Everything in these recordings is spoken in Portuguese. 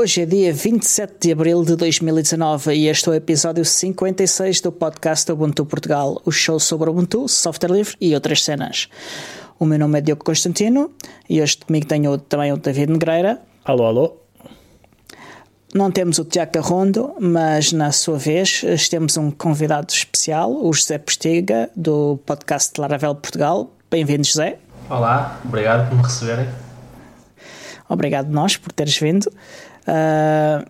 Hoje é dia 27 de abril de 2019 e este é o episódio 56 do podcast Ubuntu Portugal, o show sobre Ubuntu, software livre e outras cenas. O meu nome é Diogo Constantino e hoje comigo tenho também o David Negreira. Alô, alô. Não temos o Tiago Carrondo, mas na sua vez temos um convidado especial, o José Postiga, do podcast Laravel Portugal. Bem-vindo, José. Olá, obrigado por me receberem. Obrigado nós por teres vindo. Uh,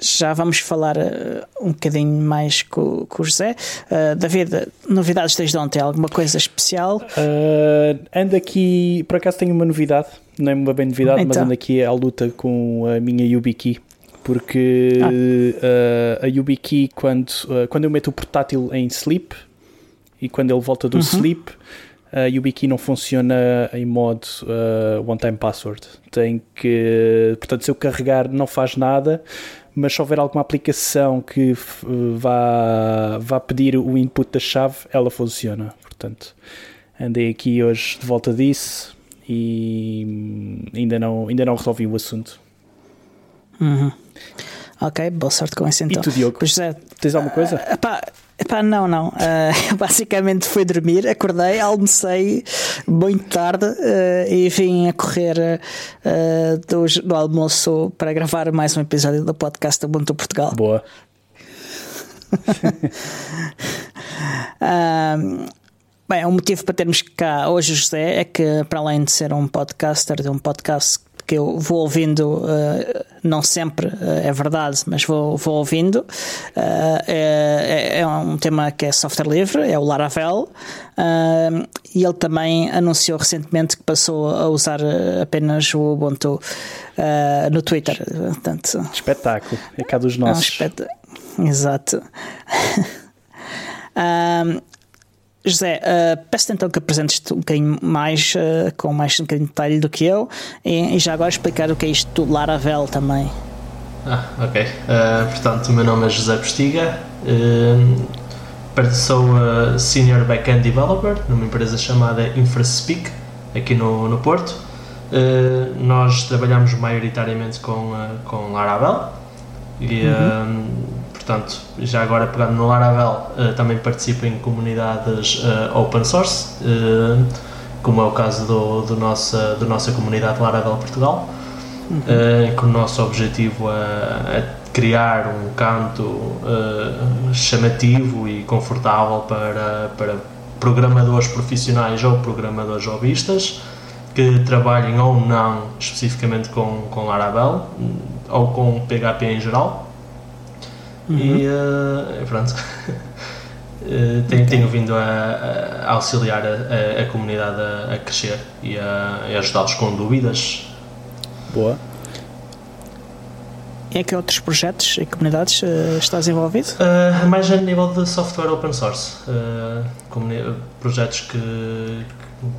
já vamos falar uh, um bocadinho mais com, com o José. Uh, David, novidades desde ontem? Alguma coisa especial? Uh, ando aqui, por acaso tenho uma novidade, não é uma bem novidade, então. mas ando aqui à luta com a minha YubiKey. Porque ah. a YubiKey, quando, quando eu meto o portátil em sleep e quando ele volta do uhum. sleep, a YubiKey não funciona em modo uh, one-time password. Tem que, portanto, se eu carregar não faz nada, mas se houver alguma aplicação que vá, vá pedir o input da chave, ela funciona. Portanto, andei aqui hoje de volta disso e ainda não, ainda não resolvi o assunto. Uhum. Ok, boa sorte com isso então. E tu, Diogo? Pois é, tens alguma coisa? Uh, epá, Epá, não, não. Uh, basicamente fui dormir, acordei, almocei muito tarde uh, e vim a correr uh, do, do, almoço para gravar mais um episódio do podcast Ubuntu Portugal. Boa. bem, o motivo para termos cá hoje, José, é que para além de ser um podcaster de um podcast que eu vou ouvindo, uh, não sempre uh, é verdade, mas vou, vou ouvindo. Uh, é, é, um tema que é software livre, é o Laravel, e ele também anunciou recentemente que passou a usar apenas o Ubuntu no Twitter. Portanto, espetáculo, é cá dos nossos. É um Exato. José, uh, peço então que apresentes-te um bocadinho mais, uh, com mais um bocadinho de detalhe do que eu, e, e, já agora explicar o que é isto do Laravel também. Ah, ok. Uh, portanto, o meu nome é José Postiga, sou Senior Backend Developer numa empresa chamada InfraSpeak, aqui no, no Porto. nós trabalhamos maioritariamente com, com Laravel e uhum Portanto, já agora pegando no Laravel, uh, também participo em comunidades uh, open source, uh, como é o caso do, do, nossa, do nossa comunidade Laravel Portugal, uhum. em que o nosso objetivo é, é criar um canto chamativo e confortável para, para programadores profissionais ou programadores hobbyistas que trabalhem ou não especificamente com, com Laravel ou com PHP em geral Uhum. E uh, pronto. Uh, tenho, tenho, vindo a, a auxiliar a, a, a comunidade a, a, crescer e a, a ajudá-los com dúvidas. Boa. Em que outros projetos e comunidades uh, estás envolvido? Uh, mais a nível de software open source. Uh, projetos que,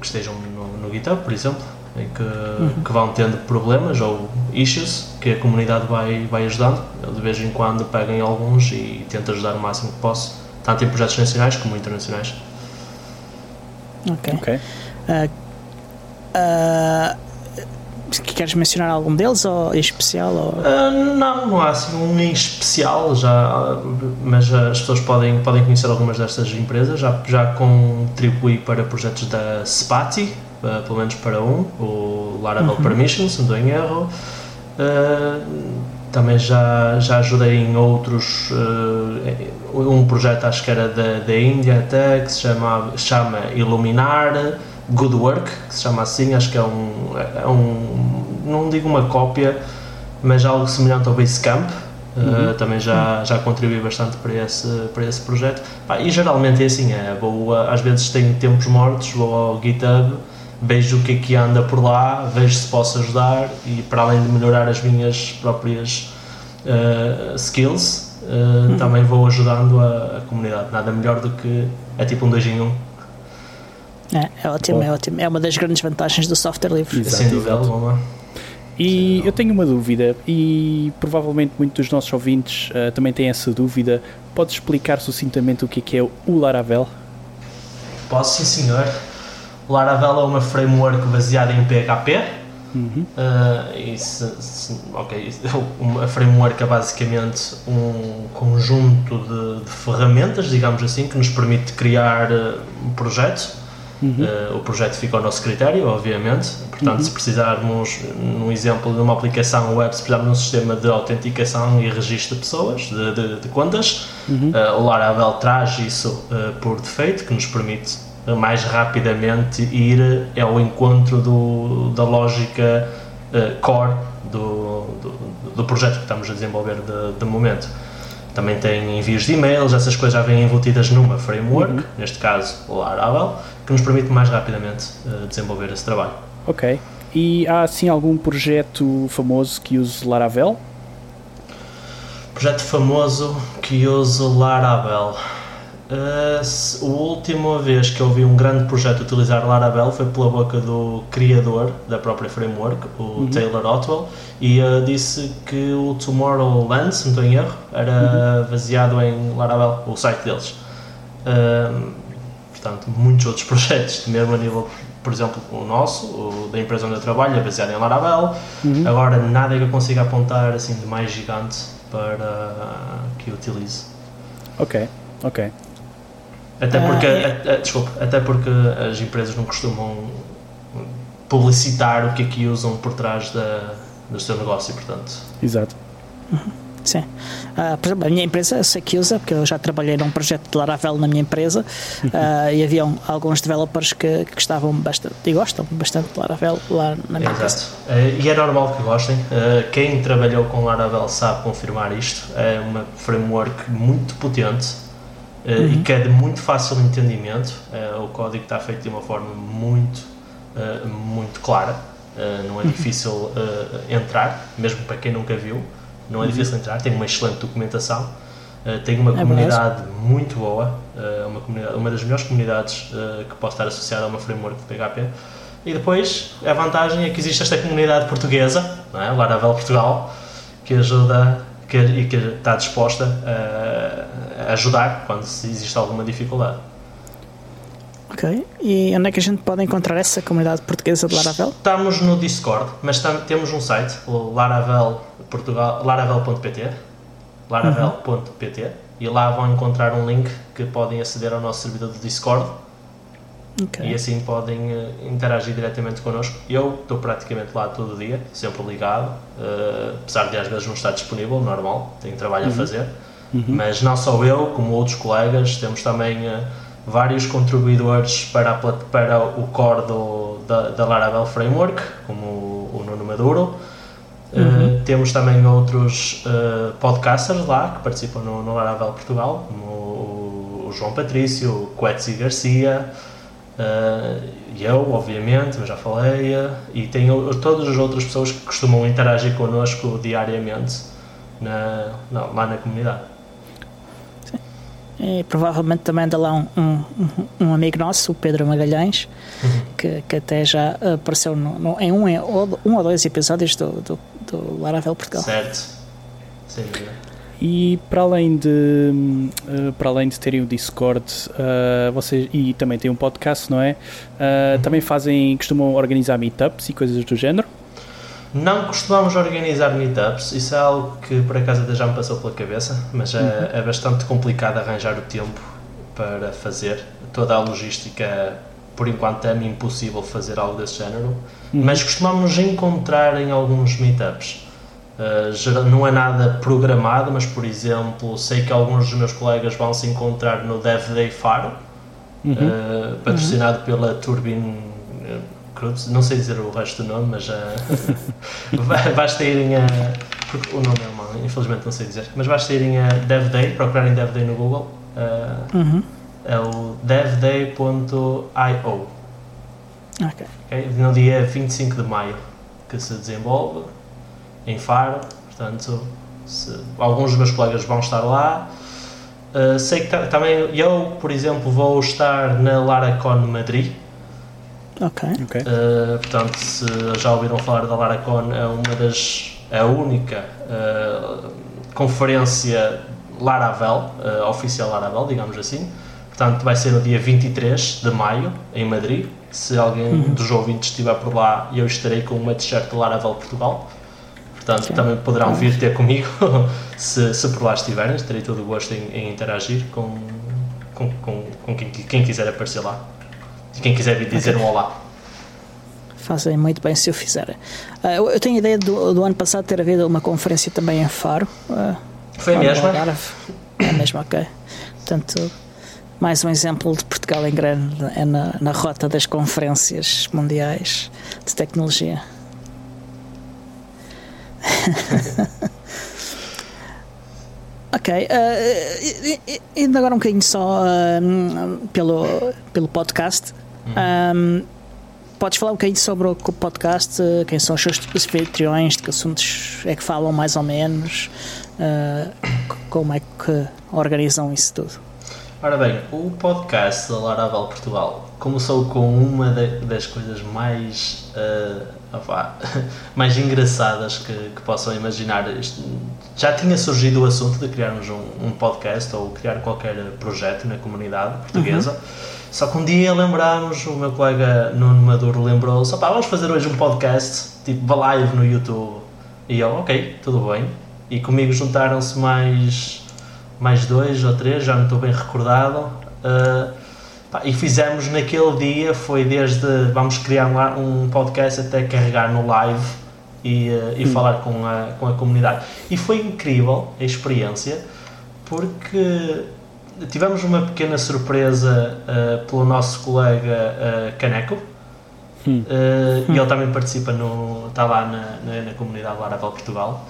que estejam no, no GitHub, por exemplo em que, uhum. que, vão tendo problemas ou issues que a comunidade vai, vai ajudando. Eu de vez em quando pego em alguns e tento ajudar o máximo que posso, tanto em projetos nacionais como internacionais. Ok. okay. Uh, uh, queres mencionar algum deles ou em especial? Ou... Uh, não, não há assim um em especial, já, mas as pessoas podem, podem conhecer algumas destas empresas. Já, já contribuí para projetos da Spati, uh, pelo menos para um, o Laravel uhum. Permissions, não estou em erro. Uh, também já, já ajudei em outros, uh, um projeto acho que era da, da Índia até, que se chama, chama Iluminar Good Work, que se chama assim, acho que é um, é um não digo uma cópia, mas algo semelhante ao Basecamp. Uhum. Uh, também já, já contribuí bastante para esse, para esse projeto. e geralmente é assim: é, vou, às vezes tenho tempos mortos, vou ao GitHub vejo o que é que anda por lá, vejo se posso ajudar e para além de melhorar as minhas próprias uh, skills, uh, uhum. também vou ajudando a, a, comunidade. Nada melhor do que é tipo um 2 em 1. Um. É, é ótimo, Bom. é ótimo. É uma das grandes vantagens do software livre. Exato, Sem dúvida alguma. E eu tenho uma dúvida, e provavelmente muitos dos nossos ouvintes uh, também têm essa dúvida. Podes explicar sucintamente o que é, que é o Laravel? Posso, sim, senhor. Laravel é uma framework baseada em PHP, Uhum. Uh, e se, se, ok, a framework é basicamente um conjunto de, de, ferramentas, digamos assim, que nos permite criar um projeto. Uhum. Uh, o projeto fica ao nosso critério, obviamente. Portanto, uhum. se precisarmos, num exemplo de uma aplicação web, se precisarmos de um sistema de autenticação e registro de pessoas, de, de, de contas, uhum. uh, o Laravel traz isso por defeito, que nos permite mais rapidamente ir ao encontro do, da lógica uh, core do, do, do, projeto que estamos a desenvolver de, de, momento. Também tem envios de e-mails, essas coisas já vêm embutidas numa framework, uhum. neste caso o Laravel, que nos permite mais rapidamente uh, desenvolver esse trabalho. Ok. E há assim algum projeto famoso que use Laravel? Projeto famoso que use Laravel. Uh, a última vez que eu vi um grande projeto utilizar Laravel foi pela boca do criador da própria framework, o uhum. Taylor Otwell, e uh, disse que o Tomorrowland, se não estou em erro, era uhum. baseado em Laravel, o site deles. Uh, portanto, muitos outros projetos, mesmo a nível, por exemplo, o nosso, o da empresa onde eu trabalho, é baseado em Laravel. Uhum. Agora, nada que eu consiga apontar assim de mais gigante para que eu utilize. Ok, ok. Até ah, porque, é. desculpa, até porque as empresas não costumam publicitar o que é que usam por trás da, do seu negócio, portanto. Exato. Uhum. Sim. Uh, por exemplo, a minha empresa eu sei que usa, porque eu já trabalhei num projeto de Laravel na minha empresa uh, e haviam alguns developers que, que gostavam bastante e gostam bastante de Laravel lá na minha Exato. empresa. Uh, e é normal que gostem. quem trabalhou com Laravel sabe confirmar isto. É uma framework muito potente uhum. e que é de muito fácil entendimento. Uh, o código está feito de uma forma muito, uh, muito clara, não é uhum. difícil entrar, mesmo para quem nunca viu, não é uhum. difícil entrar, tem uma excelente documentação. tem uma é comunidade muito boa, uma, comunidade, uma das melhores comunidades que pode estar associada a uma framework de PHP. E depois, a vantagem é que existe esta comunidade portuguesa, não é? Laravel Portugal, que ajuda que, e que está disposta a, a ajudar quando existe alguma dificuldade. Ok. E onde é que a gente pode encontrar essa comunidade portuguesa de Laravel? Estamos no Discord, mas temos um site, laravel.pt, laravel.pt, e lá vão encontrar um link que podem aceder ao nosso servidor do Discord Okay. E assim podem uh, interagir diretamente connosco. Eu estou praticamente lá todo dia, sempre ligado, uh, apesar de às vezes não estar disponível, normal, tenho trabalho uhum. a fazer. Uhum. Mas não só eu, como outros colegas, temos também uh, vários contribuidores para, a, para o core do, da, da Laravel Framework, como o, o Nuno Maduro. Uhum. temos também outros podcasters lá que participam no, no Laravel Portugal, como o, o João Patrício, o Quetzi Garcia. Uh, eu, obviamente, eu já falei, uh, e tenho todas as outras pessoas que costumam interagir connosco diariamente na, lá na comunidade. Sim. E provavelmente também anda lá um, um, um amigo nosso, o Pedro Magalhães, uhum. que, que até já apareceu no, no, em um, um ou dois episódios do, do, do Laravel Portugal. Certo. Sem dúvida. E para além de, uh, para além de terem o Discord, uh, vocês, e também tem um podcast, não é? Uh, uhum. Também fazem, costumam organizar meetups e coisas do género? Não costumamos organizar meetups, isso é algo que por acaso até já me passou pela cabeça, mas é, uhum. é, é bastante complicado arranjar o tempo para fazer. Toda a logística, por enquanto, é-me impossível fazer algo desse género, uhum. mas costumamos encontrar em alguns meetups. Uh, não é nada programado, mas por exemplo, sei que alguns dos meus colegas vão se encontrar no Dev Day Faro, uhum. uh, patrocinado uhum. pela Turbine Cruz, não sei dizer o resto do nome, mas uh, basta irem a. Porque o nome é mau, infelizmente não sei dizer, mas basta irem a Dev Day, procurarem Dev Day no Google. Uh, uhum. É o devday.io. Okay. okay. No dia 25 de maio que se desenvolve em Faro, portanto, se, alguns dos meus colegas vão estar lá. Uh, sei que também eu, por exemplo, vou estar na Laracon Madrid. Ok. okay. Uh, portanto, se já ouviram falar da Laracon, é uma das. é a única uh, conferência Laravel, oficial Laravel, digamos assim. Portanto, vai ser no dia 23 de maio, em Madrid. se alguém uhum. dos ouvintes estiver por lá, eu estarei com uma t-shirt Laravel Portugal. Portanto, okay. também poderão vir ter comigo se, se por lá estiverem. Terei todo o gosto em, em interagir com, com, com, com quem, quem, quiser aparecer lá. E quem quiser vir dizer okay. um olá. Fazem muito bem se eu fizer. Uh, eu tenho a ideia do, do, ano passado ter havido uma conferência também em Faro. Uh, Foi a mesma? É a mesma, ok. Portanto, mais um exemplo de Portugal em grande é na, na rota das conferências mundiais de tecnologia. ok, uh, indo agora um bocadinho só uh, pelo, pelo podcast. Um, podes falar um bocadinho sobre o podcast, quem são os seus anfitriões, de que assuntos é que falam mais ou menos, uh, como é que organizam isso tudo? Ora bem, o podcast da Laravel Portugal começou com uma das coisas mais, uh, mais engraçadas que, que, possam imaginar. Já tinha surgido o assunto de criarmos um, um podcast ou criar qualquer projeto na comunidade portuguesa. Uhum. Só que um dia lembrámos, o meu colega Nuno Maduro lembrou-se: vamos fazer hoje um podcast, tipo live no YouTube. E eu, ok, tudo bem. E comigo juntaram-se mais mais dois ou três, já não estou bem recordado. Uh, e fizemos naquele dia, foi desde vamos criar um, podcast até carregar no live e, uh, e hum. falar com a, com a comunidade. E foi incrível a experiência, porque tivemos uma pequena surpresa uh, pelo nosso colega Caneco. Hum. E ele também participa no. está lá na, na, na comunidade Laravel Portugal.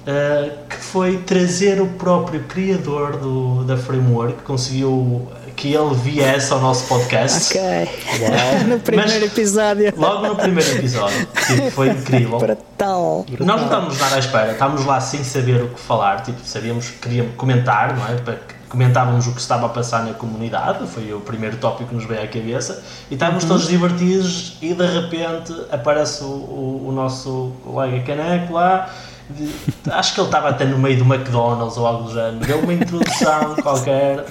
Uh, que foi trazer o próprio criador do, da framework, conseguiu que ele viesse ao nosso podcast. Ok. no primeiro Mas, episódio. Logo no primeiro episódio. Tipo, foi incrível. Brutal. Nós não estávamos nada à espera, estávamos lá sem saber o que falar, tipo, sabíamos que queríamos comentar, não é? Comentávamos o que estava a passar na comunidade, foi o primeiro tópico que nos veio à cabeça, e estávamos uhum. todos divertidos e de repente aparece o, o, o nosso colega Caneco lá de, acho que ele estava até no meio do McDonald's ou algo do género. Deu uma introdução qualquer,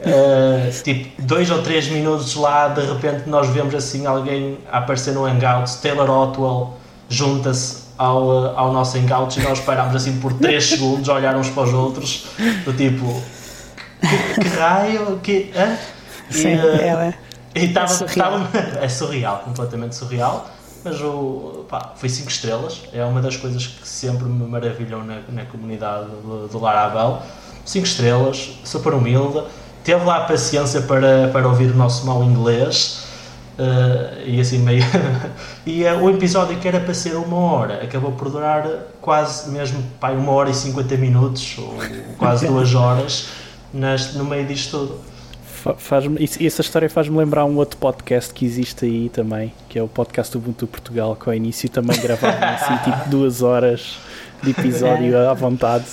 uh, tipo dois ou três minutos lá, de repente nós vemos assim alguém aparecer no Hangouts, Taylor Otwell junta-se ao, eh, ao nosso Hangouts e nós parámos assim por 3 segundos a olhar uns para os outros, do tipo, que, que raio, que. Hã? Sim, e, uh, é, é. E tava, é surreal. Tava, é surreal, completamente surreal. Mas o, pá, foi 5 estrelas, é uma das coisas que sempre me maravilham na, na comunidade do, do Laravel. 5 estrelas, super humilde, teve lá a paciência para, para ouvir o nosso mau inglês. Uh, e assim meio. e uh, o episódio que era para ser uma hora acabou por durar quase mesmo pá, uma hora e 50 minutos, ou quase duas horas, nas, no meio disto tudo faz essa história faz-me lembrar um outro podcast que existe aí também, que é o podcast Ubuntu Portugal, que ao início também gravava assim, tipo duas horas de episódio à vontade.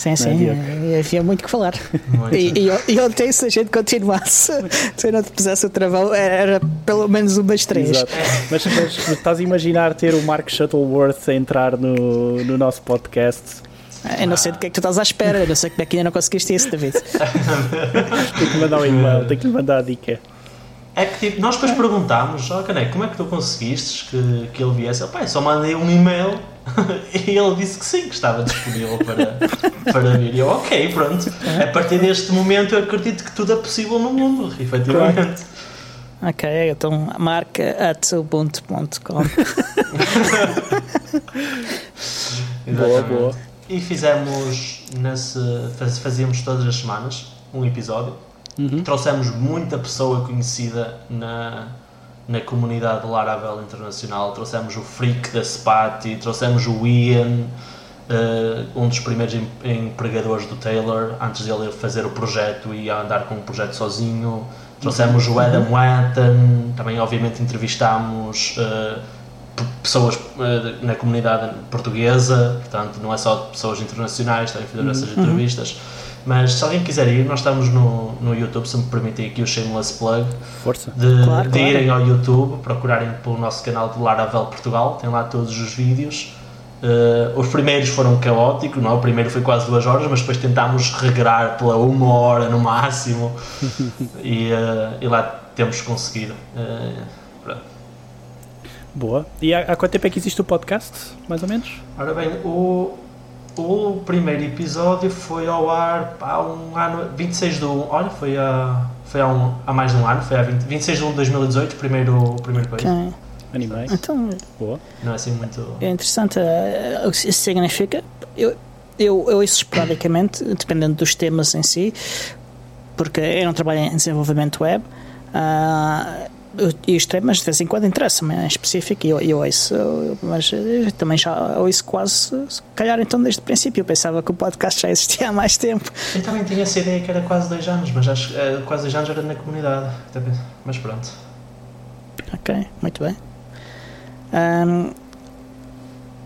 Sim, é, sim, é, havia muito que falar. Muito. E, e, e ontem, se a gente continuasse, se eu não te pusesse o travão, era pelo menos umas três. Exato. Mas, mas estás a imaginar ter o Mark Shuttleworth a entrar no, no nosso podcast eu não sei do que é que tu estás à espera, eu não sei como é que ainda não conseguiste isso, David. tenho que mandar um e-mail, tenho que lhe mandar a dica. É que tipo, nós depois perguntámos, oh, Caneco, como é que tu conseguiste que, que ele viesse? Ele, só mandei um e-mail e ele disse que sim, que estava disponível para, para vir. E eu, ok, pronto. A partir deste momento eu acredito que tudo é possível no mundo, efetivamente. Ok, então marca at ubuntu.com. boa, boa. E fizemos, nesse, fazíamos todas as semanas um episódio. Uhum. Trouxemos muita pessoa conhecida na, na comunidade Laravel Internacional. Trouxemos o Freak da Spati, trouxemos o Ian, uh, um dos primeiros empregadores do Taylor, antes dele fazer o projeto e andar com o projeto sozinho. Trouxemos uhum. o Adam Watton, também obviamente entrevistámos. Uh, pessoas uh, na comunidade portuguesa, portanto, não é só pessoas internacionais, também fazer essas uhum. entrevistas. Mas se alguém quiser ir, nós estamos no, no YouTube, se me permitem aqui o shameless plug, Força. de, claro, de claro. irem ao YouTube, procurarem pelo nosso canal de Laravel Portugal, tem lá todos os vídeos. Uh, os primeiros foram caóticos, não? É? o primeiro foi quase duas horas, mas depois tentámos regrar pela uma hora no máximo e, uh, e lá temos conseguido. Uh, Boa. E há, há quanto tempo é que existe o podcast, mais ou menos? Ora bem, o, o primeiro episódio foi ao ar há um ano, 26 de 1, olha, foi há, foi há, um, há mais de um ano, foi há 20, 26 de 1 de 2018, primeiro, primeiro coisa. Okay. Animei. Então, Boa. Não é assim muito. É interessante. Uh, isso significa. Eu, eu, eu ouço esporadicamente, dependendo dos temas em si, porque eu não trabalho em desenvolvimento web. Uh, e os temas de vez em quando interessam-me em específico e eu, eu ouço, mas eu também já ouço quase, se calhar então desde o princípio. Eu pensava que o podcast já existia há mais tempo. Eu também tinha essa ideia que era quase dois anos, mas acho que eh, quase dois anos era na comunidade. Mas pronto. Ok, muito bem. Um,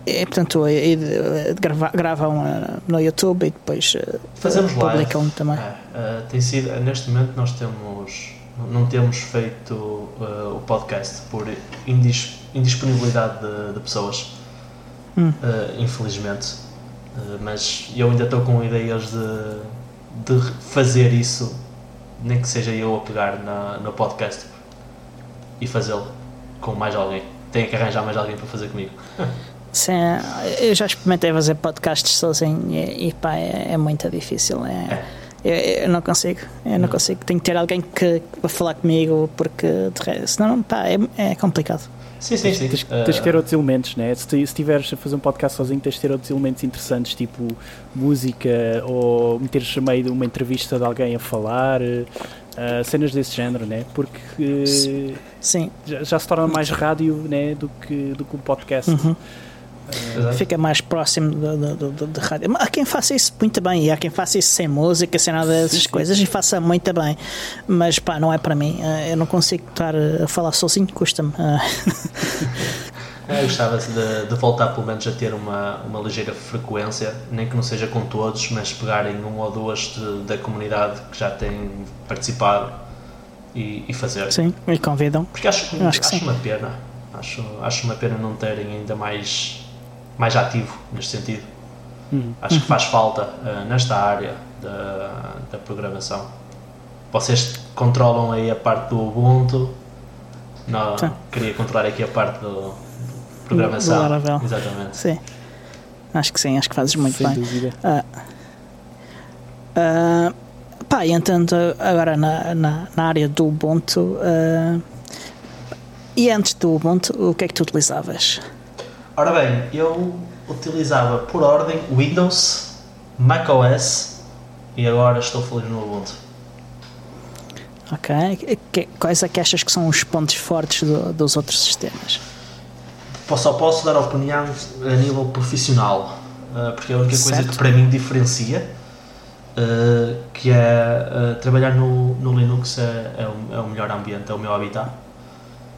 e, portanto, e, e, grava, gravam uh, no YouTube e depois uh, Fazemos publicam live. também. É, tem sido, neste momento nós temos não temos feito uh, o podcast por indis, indisponibilidade de, de pessoas, hum. uh, infelizmente. Uh, mas eu ainda estou com ideias de, de fazer isso, nem que seja eu a pegar na, no podcast e fazê-lo com mais alguém. Tenho que arranjar mais alguém para fazer comigo. Sim, eu já experimentei fazer podcasts sozinho e, e pá, é, é muito difícil. é. é eu, eu, não consigo, eu não consigo. Tenho que ter alguém que para falar comigo, porque senão pá, é, é complicado. Sim, sim, sim. Tens, tens que ter outros elementos, né? Se, estiveres a fazer um podcast sozinho, tens de ter outros elementos interessantes, tipo música ou meteres a meio de uma entrevista de alguém a falar, uh, cenas desse género, né? Porque uh, sim. Já, já, se torna mais rádio né? do, que, do que um podcast. Uhum. Fica mais próximo de rádio. Há quem faça isso muito bem e há quem faça isso sem música, sem nada dessas sim, coisas sim. e faça muito bem. Mas pá, não é para mim. Eh, eu não consigo estar a falar sozinho, custa-me. Eu gostava de, de, voltar pelo menos a ter uma, uma ligeira frequência, nem que não seja com todos, mas pegarem um ou duas de, da comunidade que já têm participado e, e fazer. Sim, e convidam. Porque acho, acho, acho uma pena. Acho, acho uma pena não terem ainda mais mais ativo neste sentido. Uhum. Acho que faz falta uh, nesta área da, da programação. Vocês controlam aí a parte do Ubuntu. Não, queria controlar aqui a parte do, programação. Do Laravel. Exatamente. Sim. Acho que sim, acho que fazes muito Sem bem. Dúvida. Uh, uh, pá, e entanto, agora na, na, na, área do Ubuntu. Uh, e antes do Ubuntu, o que é que tu utilizavas? Ora bem, eu utilizava por ordem Windows, macOS e agora estou feliz no Ubuntu. Ok. Quais é que achas que são os pontos fortes do, dos outros sistemas? Só posso dar opinião a nível profissional, eh, porque é a única certo. coisa que para mim diferencia, eh, que é eh, trabalhar no, no Linux é, é, o, é o melhor ambiente, é o meu habitat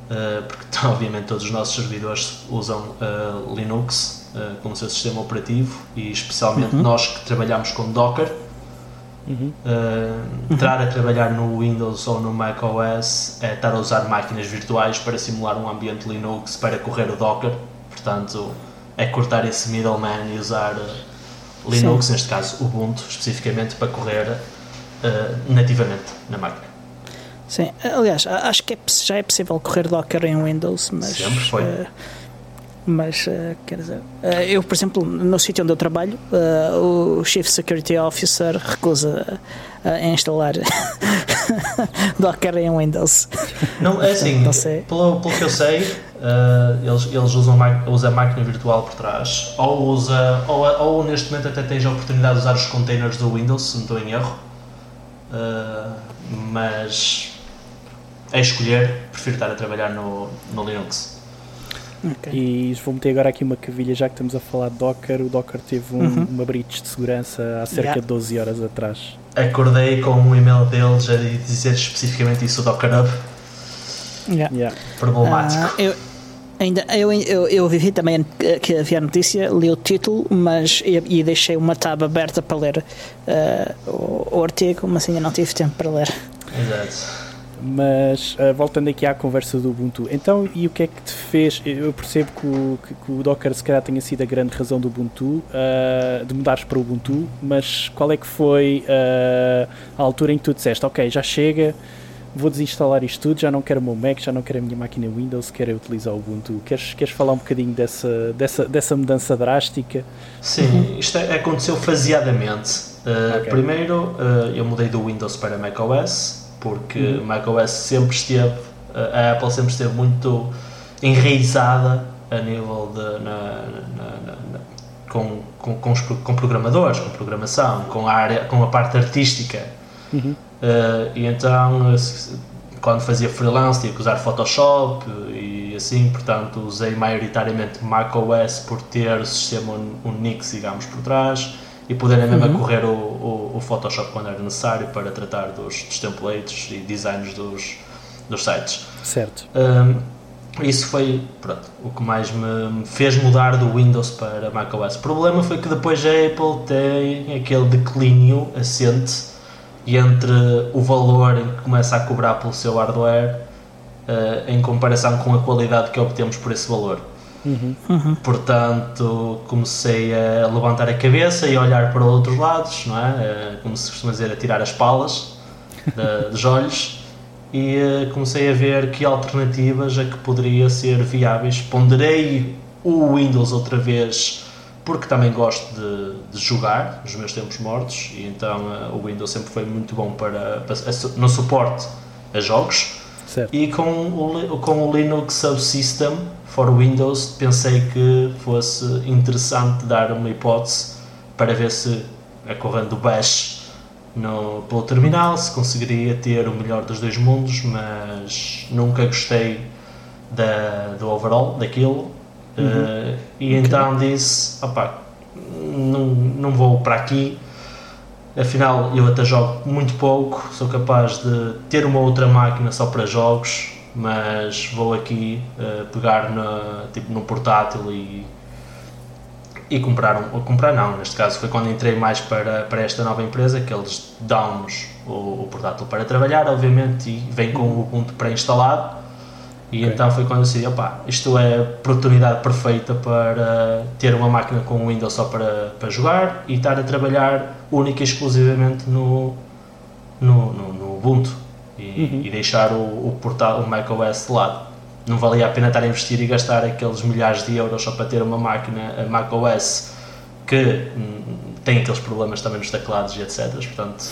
Uh, porque obviamente todos os nossos servidores usam uh, Linux uh, como seu sistema operativo e especialmente uhum. nós que trabalhamos com Docker. Uhum. Entrar a trabalhar no Windows ou no Mac OS é estar a usar máquinas virtuais para simular um ambiente Linux para correr o Docker. Portanto, é cortar esse middleman e usar Linux, Sim. neste caso Ubuntu, especificamente para correr nativamente na máquina. Sim, aliás, acho que é, já é possível correr Docker em Windows, mas. Sempre foi. Uh, mas, uh, quer dizer, uh, eu, por exemplo, no sítio onde eu trabalho, o Chief Security Officer recusa a instalar Docker em Windows. Não, é assim, não sei. Pelo, pelo que eu sei, eles, eles usam, usam a máquina virtual por trás, ou, usa, ou, ou neste momento até tens a oportunidade de usar os containers do Windows, se não estou em erro. mas a escolher, prefiro estar a trabalhar no, no Linux. Okay. E vou meter agora aqui uma cavilha, já que estamos a falar de Docker. O Docker teve um, uhum. uma breach de segurança há cerca yeah. de 12 horas atrás. Acordei com um e-mail deles a dizer especificamente isso, o Docker Hub. Yeah. Yeah. Problemático. Uh, eu, ainda, eu, eu, eu vivi também que havia a notícia, li o título, mas e, e deixei uma tab aberta para ler uh, o, o artigo, mas ainda não tive tempo para ler. Exato. Mas uh, voltando aqui à conversa do Ubuntu, então e o que é que te fez? Eu percebo que o, que, que o Docker se calhar tenha sido a grande razão do Ubuntu, uh, de mudares para o Ubuntu, mas qual é que foi uh, a altura em que tu disseste, ok, já chega, vou desinstalar isto tudo, já não quero o meu Mac, já não quero a minha máquina Windows, quero utilizar o Ubuntu. Queres, queres falar um bocadinho dessa, dessa, dessa mudança drástica? Sim, isto é, aconteceu faseadamente. Uh, okay. Primeiro, uh, eu mudei do Windows para macOS, porque uhum. macOS sempre esteve, a Apple sempre esteve muito enraizada a nível de. Na, na, na, com, com, com, os, com programadores, com programação, com a, área, com a parte artística. Uhum. Uh, e então, quando fazia freelance, tinha que usar Photoshop e assim, portanto, usei maioritariamente macOS por ter o sistema Unix, digamos, por trás e poder mesmo uhum. correr o, o, o, Photoshop quando era necessário para tratar dos, dos templates e designs dos, dos sites. Certo. Um, isso foi pronto, o que mais me fez mudar do Windows para macOS. O problema foi que depois a Apple tem aquele declínio assente entre o valor em que começa a cobrar pelo seu hardware uh, em comparação com a qualidade que obtemos por esse valor. Uhum. Uhum. Portanto, comecei a levantar a cabeça e a olhar para outros lados, não é? Uh, como se costuma dizer, a tirar as palas de, dos olhos e uh, comecei a ver que alternativas é que poderia ser viáveis. Ponderei o Windows outra vez porque também gosto de, de, jogar nos meus tempos mortos e então uh, o Windows sempre foi muito bom para, para no suporte a jogos certo. e com o, com o Linux Subsystem for Windows pensei que fosse interessante dar uma hipótese para ver se acorrendo o Bash no, pelo terminal se conseguiria ter o melhor dos dois mundos mas nunca gostei da, do overall daquilo Uhum. Uh, e okay. então disse: opá, não, não vou para aqui. Afinal, eu até jogo muito pouco, sou capaz de ter uma outra máquina só para jogos, mas vou aqui uh, pegar na, tipo, no portátil e, e comprar um. Ou comprar não, neste caso foi quando entrei mais para, para esta nova empresa, que eles dão-nos o, o portátil para trabalhar, obviamente, e vem com o Ubuntu pré-instalado e okay. então foi quando eu decidi, opá, isto é a oportunidade perfeita para ter uma máquina com Windows só para, para jogar e estar a trabalhar única e exclusivamente no, no, no, no Ubuntu e, uhum. e, deixar o, o, portal, o macOS de lado. Não valia a pena estar a investir e gastar aqueles milhares de euros só para ter uma máquina a macOS que hum, tem aqueles problemas também nos teclados e etc. Portanto,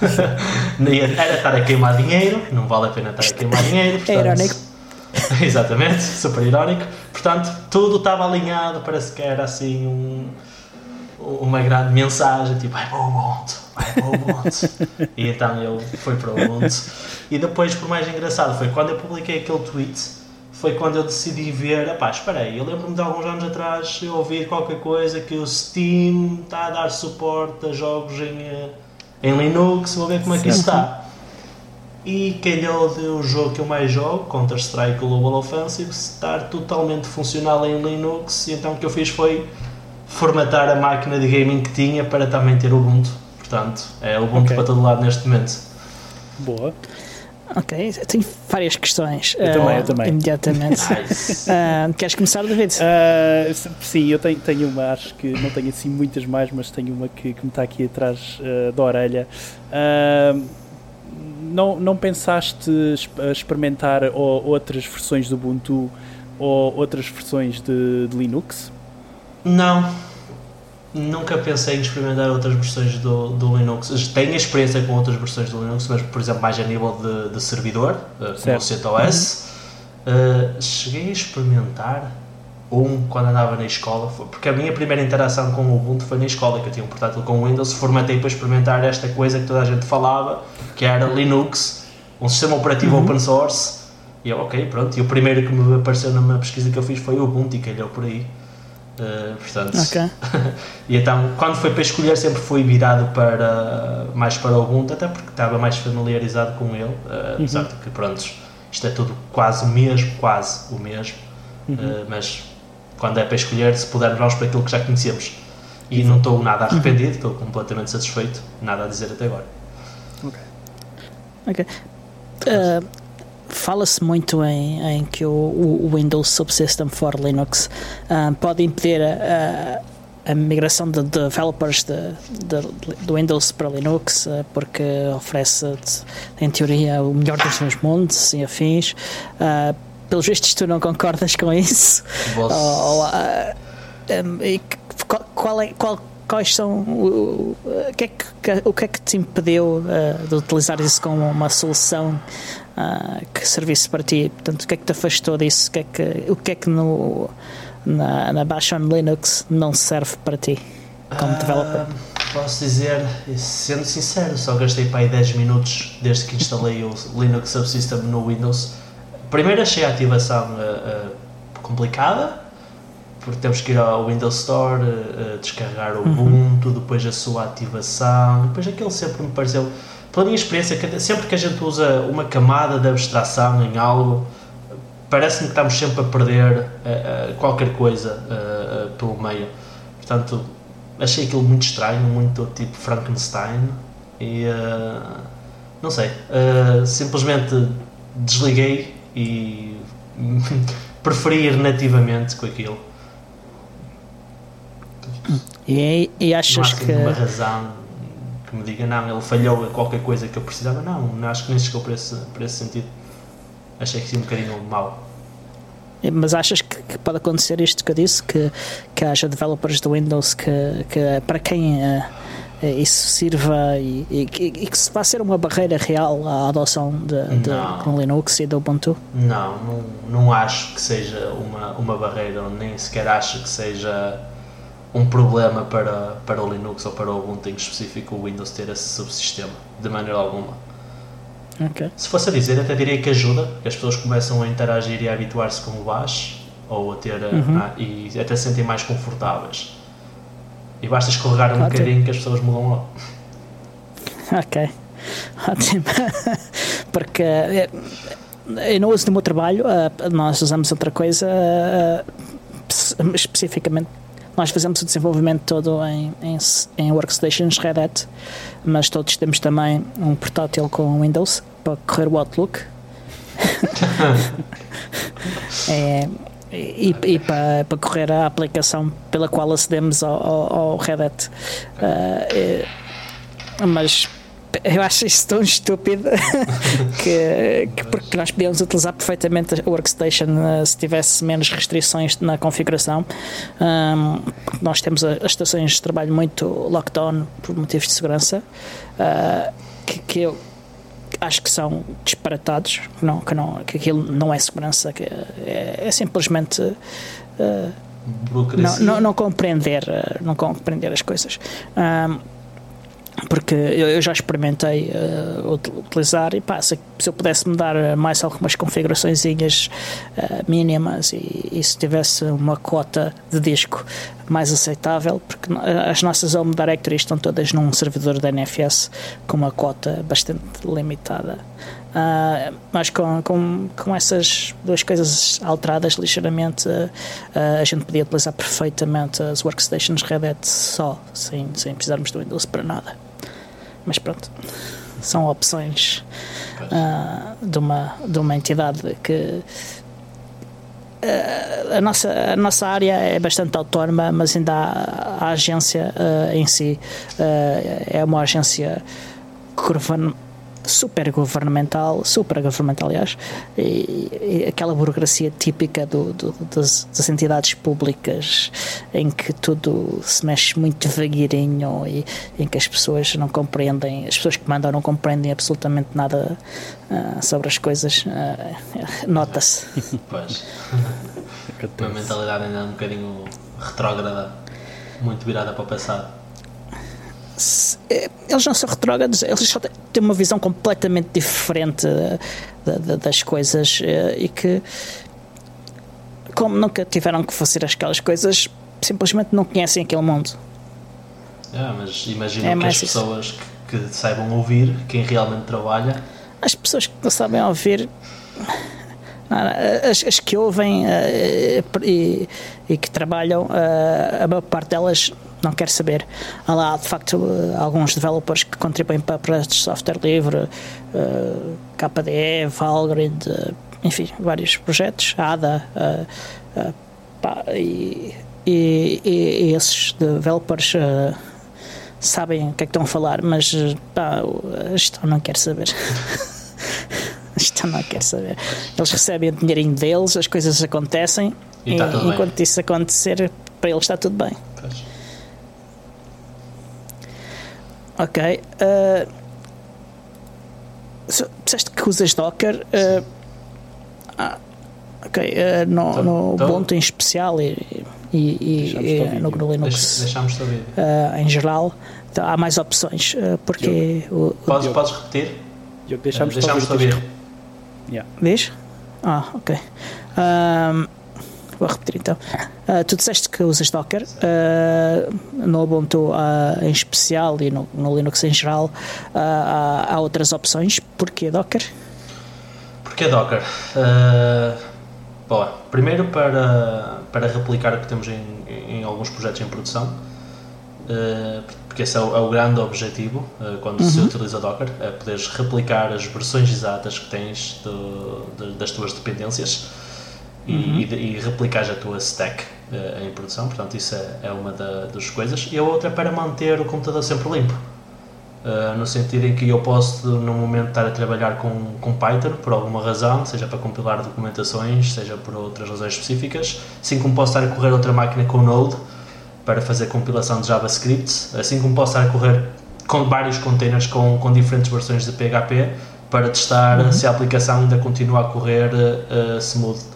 era estar a queimar dinheiro, não vale a pena estar a queimar dinheiro. Portanto, é irónico Exatamente, super irónico. Portanto, tudo estava alinhado, parece que era assim um, uma grande mensagem, tipo, vai para o mundo, vai para o mundo. e então eu fui para o mundo. E depois, por mais engraçado, foi quando eu publiquei aquele tweet, foi quando eu decidi ver, pá, espera aí, eu lembro-me de alguns anos atrás eu ouvir qualquer coisa que o Steam está a dar suporte a jogos em, eh, em Linux, vou ver como é que isso está e calhou de o jogo que eu mais jogo, Counter-Strike Global Offensive, estar totalmente funcional em Linux e então o que eu fiz foi formatar a máquina de gaming que tinha para também ter Ubuntu. Portanto, é Ubuntu okay. para todo lado neste momento. Boa. Ok, tenho várias questões. Eu uh, também, eu também. Imediatamente. uh, queres começar, David? Uh, sim, eu tenho, tenho uma, acho que não tenho assim muitas mais, mas tenho uma que, que me está aqui atrás da orelha. Uh, não, não pensaste experimentar ou, outras versões do Ubuntu ou outras versões de, de, Linux? Não. Nunca pensei em experimentar outras versões do, do Linux. Tenho experiência com outras versões do Linux, mas, por exemplo, mais a nível de, de servidor, eh, como o CentOS. Uhum. Uh, cheguei a experimentar um quando andava na escola, porque a minha primeira interação com o Ubuntu foi na escola, que eu tinha um portátil com Windows, formatei para experimentar esta coisa que toda a gente falava, que era Linux, um sistema operativo uhum. open source, e eu, ok, pronto, e o primeiro que me apareceu na pesquisa que eu fiz foi o Ubuntu e calhou por aí. Uh, portanto, okay. e então quando foi para escolher sempre fui virado para mais para o Ubuntu até porque estava mais familiarizado com ele uh, apesar uhum. de que pronto isto é tudo quase o mesmo quase o mesmo uhum. uh, mas quando é para escolher, se pudermos, vamos para aquilo que já conhecemos. E não estou nada arrependido, estou completamente satisfeito, nada a dizer até agora. Ok. Ok. Uh, Fala-se muito em, em, que o, o, Windows Subsystem for Linux uh, pode impedir a, a migração de developers de, de, do Windows para Linux, uh, porque oferece, em teoria, o melhor dos dois mundos e afins. Uh, pelos vistos, tu não concordas com isso? Ou, um, e qual é, qual, quais são o, o, que é que, o que é que te impediu uh, de utilizar isso como uma solução uh, que servisse para ti? Portanto, o que é que te afastou disso? O que é que, o que, é que no, na, na Bash on Linux não serve para ti como uh, developer? Posso dizer, sendo sincero, só gastei para aí 10 minutos desde que instalei o Linux Subsystem no Windows. Primeiro achei a ativação complicada, porque temos que ir ao Windows Store, uh, descarregar o uhum. Ubuntu, uhum. depois a sua ativação, depois aquilo sempre me pareceu, pela minha experiência, sempre que a gente usa uma camada de abstração em algo, parece-me que estamos sempre a perder uh, uh, qualquer coisa pelo meio. Portanto, achei aquilo muito estranho, muito tipo Frankenstein e não sei, simplesmente desliguei e preferi ir nativamente com aquilo. E, e achas que. uma razão que me diga, não, ele falhou a qualquer coisa que eu precisava. Não, acho que nem chegou para esse, para esse sentido. Achei que sim um bocadinho mal. Mas achas que, que, pode acontecer isto que eu disse? Que, que haja developers do Windows que, que para quem uh, isso sirva e, e, e, que se vá ser uma barreira real à adoção de, de Linux e do Ubuntu? Não, não, não acho que seja uma, uma barreira, nem sequer acho que seja um problema para, para o Linux ou para o Ubuntu em específico o Windows ter esse subsistema, de maneira alguma. Okay. Se fosse a dizer, até diria que ajuda, que as pessoas começam a interagir e a habituar-se com o Bash ou a ter uhum. ah, e até se sentem mais confortáveis. E basta escorregar um Ótimo. bocadinho que as pessoas mudam lá. Ok, ótimo. Porque eh, eu não uso no meu trabalho, eh, nós usamos outra coisa eh, especificamente nós fazemos o desenvolvimento todo em, em, em workstations Red Hat, mas todos temos também um portátil com Windows para correr o Outlook. é, e, e para, para correr a aplicação pela qual acedemos ao, ao, ao Red Hat. Uh, é, mas eu acho isso tão estúpido que, que, porque nós podíamos utilizar perfeitamente a workstation uh, se tivesse menos restrições na configuração. Um, nós temos as estações de trabalho muito lockdown por motivos de segurança, uh, que, que, eu acho que são disparatados, que, não, que, não, que aquilo não é segurança, que é, é simplesmente. Uh, não, não, não, compreender não compreender as coisas um, porque eu, já experimentei uh, utilizar e pá, se, se, eu pudesse me dar mais algumas configurações uh, mínimas e, e, se tivesse uma cota de disco mais aceitável, porque as nossas home directories estão todas num servidor da NFS com uma cota bastante limitada. Uh, mas com, com, com essas duas coisas alteradas ligeiramente, uh, a gente podia utilizar perfeitamente as workstations Red Hat só, sem, sem precisarmos do Windows para nada. Mas pronto, são opções uh, de, uma, de uma entidade que a nossa, a nossa área é bastante autónoma, mas ainda a, a agência uh, em si uh, é uma agência super governamental, super governamental, aliás, e, e aquela burocracia típica do, do, das, das, entidades públicas em que tudo se mexe muito devagarinho e em que as pessoas não compreendem, as pessoas que mandam não compreendem absolutamente nada uh, sobre as coisas, uh, nota-se. Pois. Uma mentalidade ainda um bocadinho retrógrada, muito virada para o passado. Eh, eles não são retrógrados, eles só têm uma visão completamente diferente das coisas eh, e que, como nunca tiveram que fazer aquelas coisas, simplesmente não conhecem aquele mundo. É, mas imagino é que as pessoas que, que, saibam ouvir, quem realmente trabalha. As pessoas que não sabem ouvir. As, as que ouvem uh, e, e, que trabalham, uh, a maior parte delas não quer saber. Há lá, de facto, alguns developers que contribuem para projetos de software livre, uh, eh, KDE, Valgrind, uh, enfim, vários projetos, ADA, uh, pá, e e, e, esses developers uh, sabem o que é que estão a falar, mas pá, a gestão não quer saber. gestão não quer saber. Eles recebem o dinheirinho deles, as coisas acontecem e, tá e enquanto bem. isso acontecer, para eles está tudo bem. Pois. Ok. Uh, disseste que usas Docker. Uh, ah, ok. Uh, no, então, no então, Ubuntu em especial e, e, e no GNU Linux. Deixamos de uh, em geral. Então, há mais opções. Uh, porque o, podes, o, podes repetir? deixamos, deixamos de ouvir. Yeah. Diz? Ah, ok. Um, vou repetir então. Uh, tu disseste que usas Docker uh, no Ubuntu uh, em especial e no, no Linux em geral. Há, há, outras opções. Porquê Docker? Porquê Docker? bom, primeiro para, para replicar o que temos em, em alguns projetos em produção. porque esse é o, é o grande objetivo quando uhum. se utiliza Docker, é poderes replicar as versões exatas que tens do, de, das tuas dependências e, uhum. e, e replicar a tua stack uh, em produção, portanto isso é, é uma da, das coisas. E a outra é para manter o computador sempre limpo, uh, no sentido em que eu posso no momento estar a trabalhar com, com Python por alguma razão, seja para compilar documentações, seja por outras razões específicas, assim como posso estar a correr outra máquina com Node para fazer compilação de JavaScript, assim como posso estar a correr com vários containers com, com diferentes versões de PHP para testar uhum. se a aplicação ainda continua a correr uh, smooth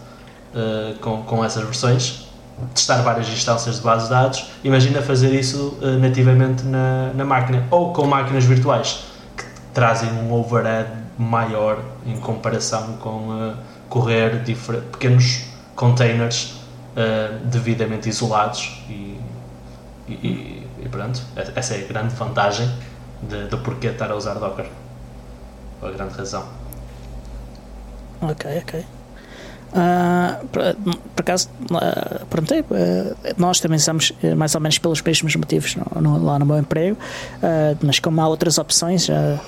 uh, com, com essas versões, testar várias instâncias de base de dados, imagina fazer isso uh, nativamente na, na máquina ou com máquinas virtuais que trazem um overhead maior em comparação com uh, correr pequenos containers devidamente isolados e, e, e, pronto, essa é a grande vantagem do porquê estar a usar Docker. A grande razão. Ok, ok. Uh, por, por, acaso, uh, uh, nós também estamos eh, mais ou menos pelos mesmos motivos no, no, lá no meu emprego, mas como há outras opções, é,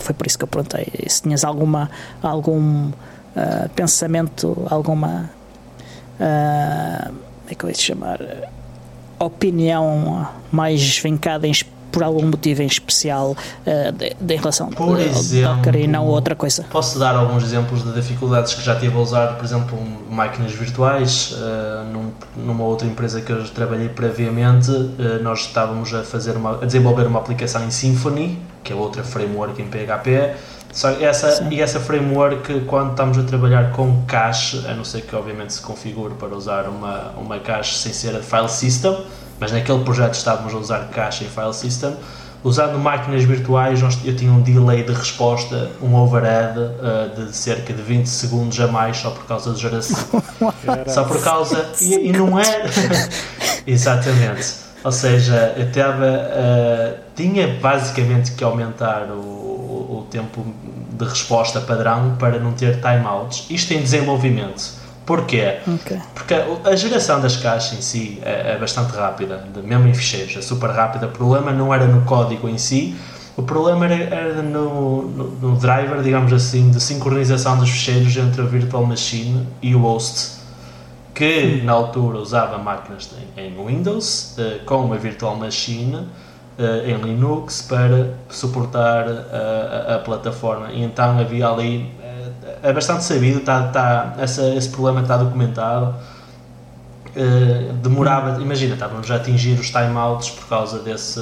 foi por isso que eu perguntei se tinhas alguma, algum pensamento, alguma. como é que eu ia chamar? Opinião mais vincada em por algum motivo em especial de, de, em relação por exemplo, Docker e não outra coisa? Posso dar alguns exemplos de dificuldades que já tive a usar, por exemplo, máquinas virtuais. Num, numa outra empresa que eu trabalhei previamente, nós estávamos a, fazer uma, a desenvolver uma aplicação em Symfony, que é outra framework em PHP. Só essa, e essa framework, quando estamos a trabalhar com cache, a não ser que obviamente se configure para usar uma, uma cache sem ser a file system, mas naquele projeto estávamos a usar caixa e file system. Usando máquinas virtuais, eu tinha um delay de resposta, um overhead uh, de cerca de 20 segundos a mais só por causa de geração. só por causa. E, e não é. Exatamente. Ou seja, eu tava, uh, tinha basicamente que aumentar o, o, o tempo de resposta padrão para não ter timeouts. Isto em desenvolvimento Porquê? Okay. Porque a geração das caixas em si é, é, bastante rápida, mesmo em ficheiros, é super rápida. O problema não era no código em si, o problema era, era no, no, no, driver, digamos assim, de sincronização dos ficheiros entre a virtual machine e o host, que hum. na altura usava máquinas em, em Windows, uh, com uma virtual machine uh, em Linux para suportar uh, a, a plataforma. E então havia ali é bastante sabido, tá, tá, essa, esse problema está documentado. Uh, demorava, imagina, estávamos a atingir os timeouts por causa desse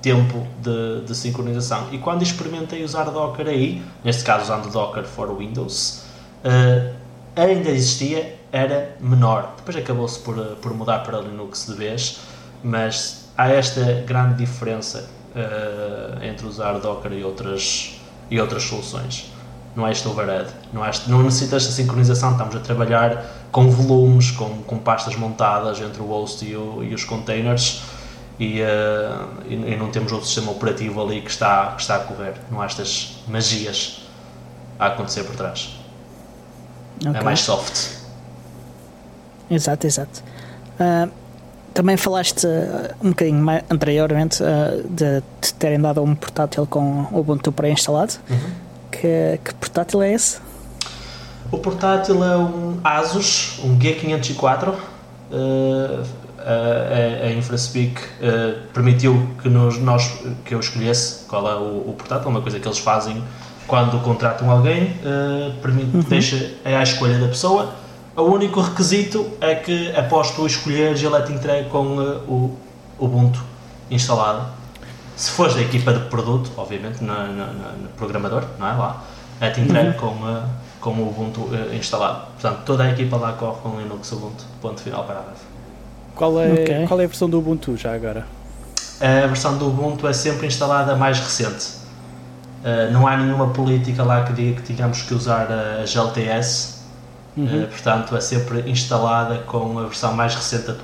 tempo de, de, sincronização. E quando experimentei usar Docker aí, neste caso usando Docker for Windows, uh, ainda existia, era menor. Depois acabou-se por, por mudar para Linux de vez, mas há esta grande diferença uh, entre usar Docker e outras, e outras soluções não há este overhead, não, não necessita esta sincronização, estamos a trabalhar com volumes, com, com pastas montadas entre o host e, o, e os containers e, uh, e, e, não temos outro sistema operativo ali que está, que está a correr, não há estas magias a acontecer por trás. É okay. É mais soft. Exato, exato. Uh, também falaste uh, um bocadinho mais anteriormente de, de terem dado um portátil com o Ubuntu pré-instalado. Uhum que, que portátil é esse? O portátil é um Asus, um G504, uh, a, a InfraSpeak uh, permitiu que, nos, nós, que eu escolhesse qual é o, o portátil, uma coisa que eles fazem quando contratam alguém, uh, permite, uhum. deixa é à escolha da pessoa. O único requisito é que após tu escolheres ele é te entregue com uh, o Ubuntu instalado. Se fores da equipa de produto, obviamente, no, no, no programador, não é lá, é te entregue uhum. com, uh, com o Ubuntu instalado. Portanto, toda a equipa lá corre com Linux Ubuntu. Ponto final parágrafo. Qual é, okay. qual é a versão do Ubuntu já agora? A versão do Ubuntu é sempre instalada a mais recente. Uh, não há nenhuma política lá que diga que tínhamos que usar a GLTS, uhum. uh, portanto é sempre instalada com a versão mais recente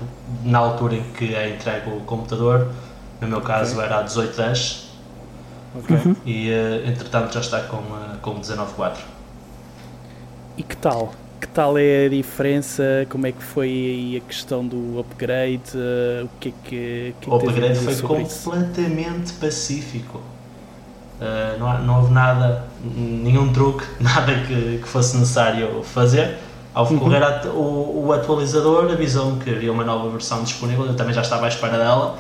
na altura em que é entregue o computador. No meu caso okay. era a 1810 okay. uhum. e uh, entretanto já está com, com 19.4. E que tal? que tal é a diferença? Como é que foi a questão do upgrade? Uh, o que é que, que, é o upgrade foi completamente isso? pacífico. Uh, não, não houve nada, nenhum truque, nada que, que fosse necessário fazer. Ao recorrer uhum. o, o, atualizador avisou-me que havia uma nova versão disponível, eu também já estava à espera dela,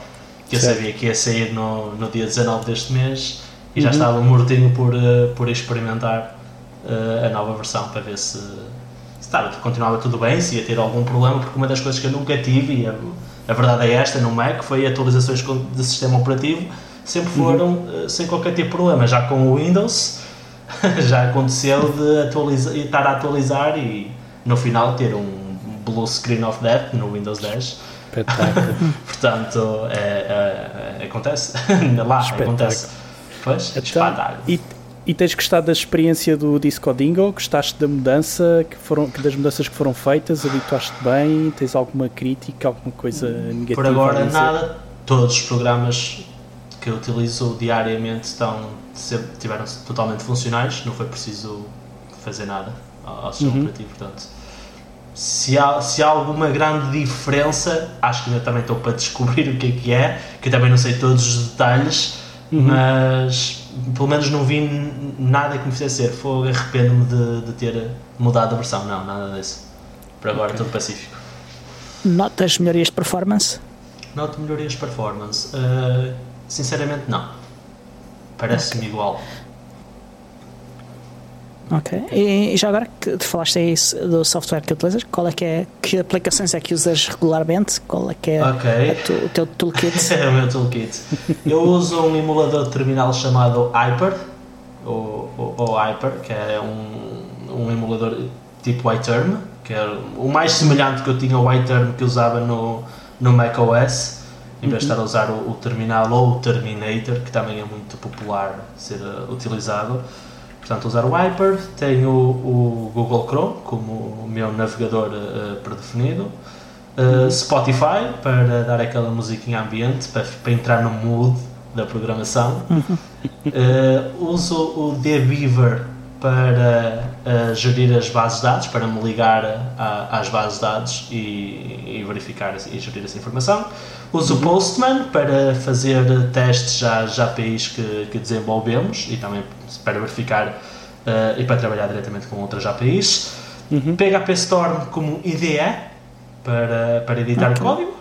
que eu certo. sabia que ia sair no, no dia 19 deste mês e uhum. já estava mortinho por, uh, por experimentar uh, a nova versão para ver se, se continuava tudo bem, se ia ter algum problema, porque uma das coisas que eu nunca tive, e a, a verdade é esta no Mac, foi atualizações de sistema operativo sempre foram uhum. sem qualquer tipo de problema. Já com o Windows já aconteceu de atualizar, estar a atualizar e no final ter um blue screen of death no Windows 10. Espetáculo. Portanto, é, é, é, acontece. Lá espetáculo. acontece. Pois, então. E, e tens gostado da experiência do Disco Dingo? Gostaste da mudança, que foram, das mudanças que foram feitas? Habituaste bem? Tens alguma crítica, alguma coisa negativa? Por agora, nada. Todos os programas que eu utilizo diariamente estão, tiveram totalmente funcionais, não foi preciso fazer nada ao sistema uhum. operativo, portanto se há, se há alguma grande diferença, acho que ainda também estou para descobrir o que é que é, que eu também não sei todos os detalhes, uhum. mas pelo menos não vi nada que me fizesse ser fogo, arrependo-me de, de, ter mudado a versão, não, nada disso. Por agora okay. tudo pacífico. Notas melhorias de performance? Noto melhorias de performance. Uh, Sinceramente, não. Parece-me okay. igual. Ok. E já agora que te falaste aí do software que utilizas, qual é que é, que aplicações é que usas regularmente? Qual é que é okay. tu, o teu toolkit? é o meu toolkit. Eu uso um emulador de terminal chamado Hyper, ou, ou, ou Hyper, que é um, um emulador tipo iTerm, que é o mais semelhante que eu tinha ao iTerm que usava no, no macOS em vez de estar a usar o, o, terminal ou o Terminator, que também é muito popular ser uh, utilizado. Portanto, usar o Hyper, tenho o, o Google Chrome como o meu navegador uh, predefinido, uh, Spotify para dar aquela musiquinha ambiente, para, para entrar no mood da programação. uso o Dbeaver para uh, gerir as bases de dados, para me ligar a, às bases de dados e, e, verificar e gerir essa informação. Uso o uhum. Postman para fazer testes às APIs que, que desenvolvemos e também para verificar uh, e para trabalhar diretamente com outras APIs. Uhum. PHP Storm como IDE para, para editar okay. código.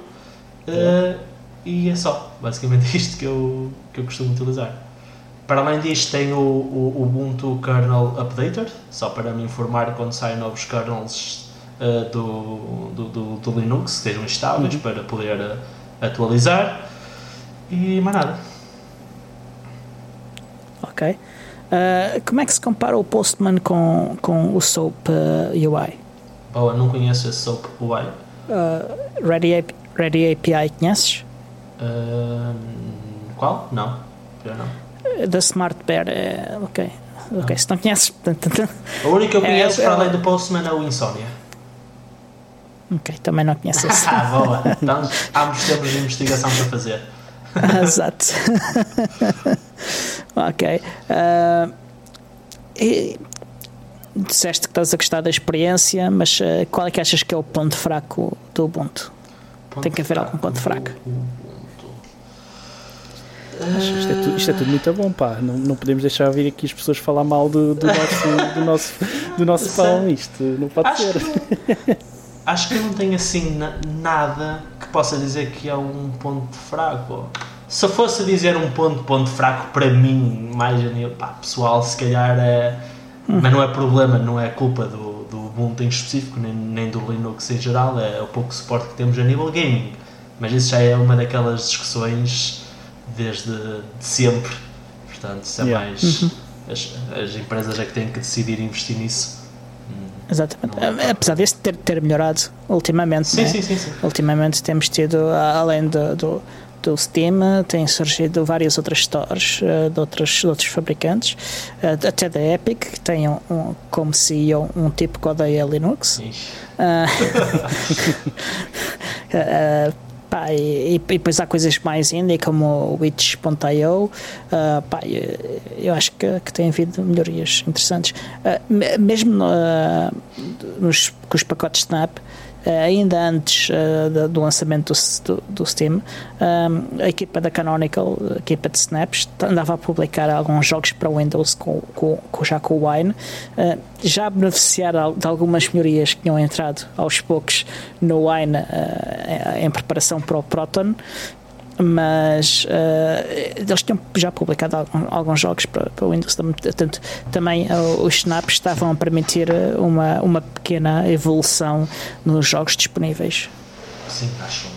Uh, e é só, basicamente isto que eu, que eu costumo utilizar. Para além disto, tem o, o Ubuntu Kernel Updater, só para me informar quando saem novos kernels uh, do, do, do, do, Linux, que estejam estáveis, uhum. para poder atualizar. E mais nada. Ok. Uh, como é que se compara o Postman com, com o SOAP UI? Boa, não conheço esse SOAP UI. Ready, Ready API conheces? qual? Não, já não da Smart Bear, é, ok. Ok, se não conheces. A única que eu conheço é, para além do Postman é o Insomnia. Ok, também não conheço esse. ah, boa. Então, ambos temos de investigação para fazer. Exato. ok. Uh, e, disseste que estás a gostar da experiência, mas uh, qual é que achas que é o ponto fraco do Ubuntu? Ponto Tem que haver algum ponto fraco. Isto é, tudo, isto é, tudo, muito bom, pá. Não, não podemos deixar vir aqui as pessoas falar mal do, do nosso, do nosso, do nosso pão. Isto não pode acho ser. Que, acho que eu não tenho assim na, nada que possa dizer que é um ponto fraco. Se eu fosse dizer um ponto, ponto fraco para mim, mais pá, pessoal, se calhar é. Hum. Mas não é problema, não é culpa do, do Ubuntu em específico, nem, nem do Linux em geral, é o pouco suporte que temos a nível gaming. Mas isso já é uma daquelas discussões desde de sempre. Portanto, isso é yeah. mais. Uhum. As, as empresas é que têm que decidir investir nisso Exatamente. É Apesar desse ter, ter melhorado ultimamente. Sim, né? sim, sim, sim, Ultimamente temos tido, além do, do, do Steam, têm surgido várias outras stores uh, de, outros, de outros fabricantes, uh, até da Epic, que tem um, um, como CEO um tipo que odeia Linux. Uh, Pá, e, e, depois há coisas mais indie como Witch.io. Uh, pá, eu acho que, que tem havido melhorias interessantes. Uh, mesmo uh, nos, com os pacotes Snap, ainda antes uh, do lançamento do, do Steam, um, eh, a equipa da Canonical, a equipa de Snaps, andava a publicar alguns jogos para Windows com, com, com já com o Wine, uh, já a beneficiar de algumas melhorias que tinham entrado aos poucos no Wine em preparação para o Proton, mas uh, eles tinham já publicado alguns, alguns jogos para, para o Windows, portanto, também uh, os snaps estavam a permitir eh, uma, uma pequena evolução nos jogos disponíveis. Sim, acho.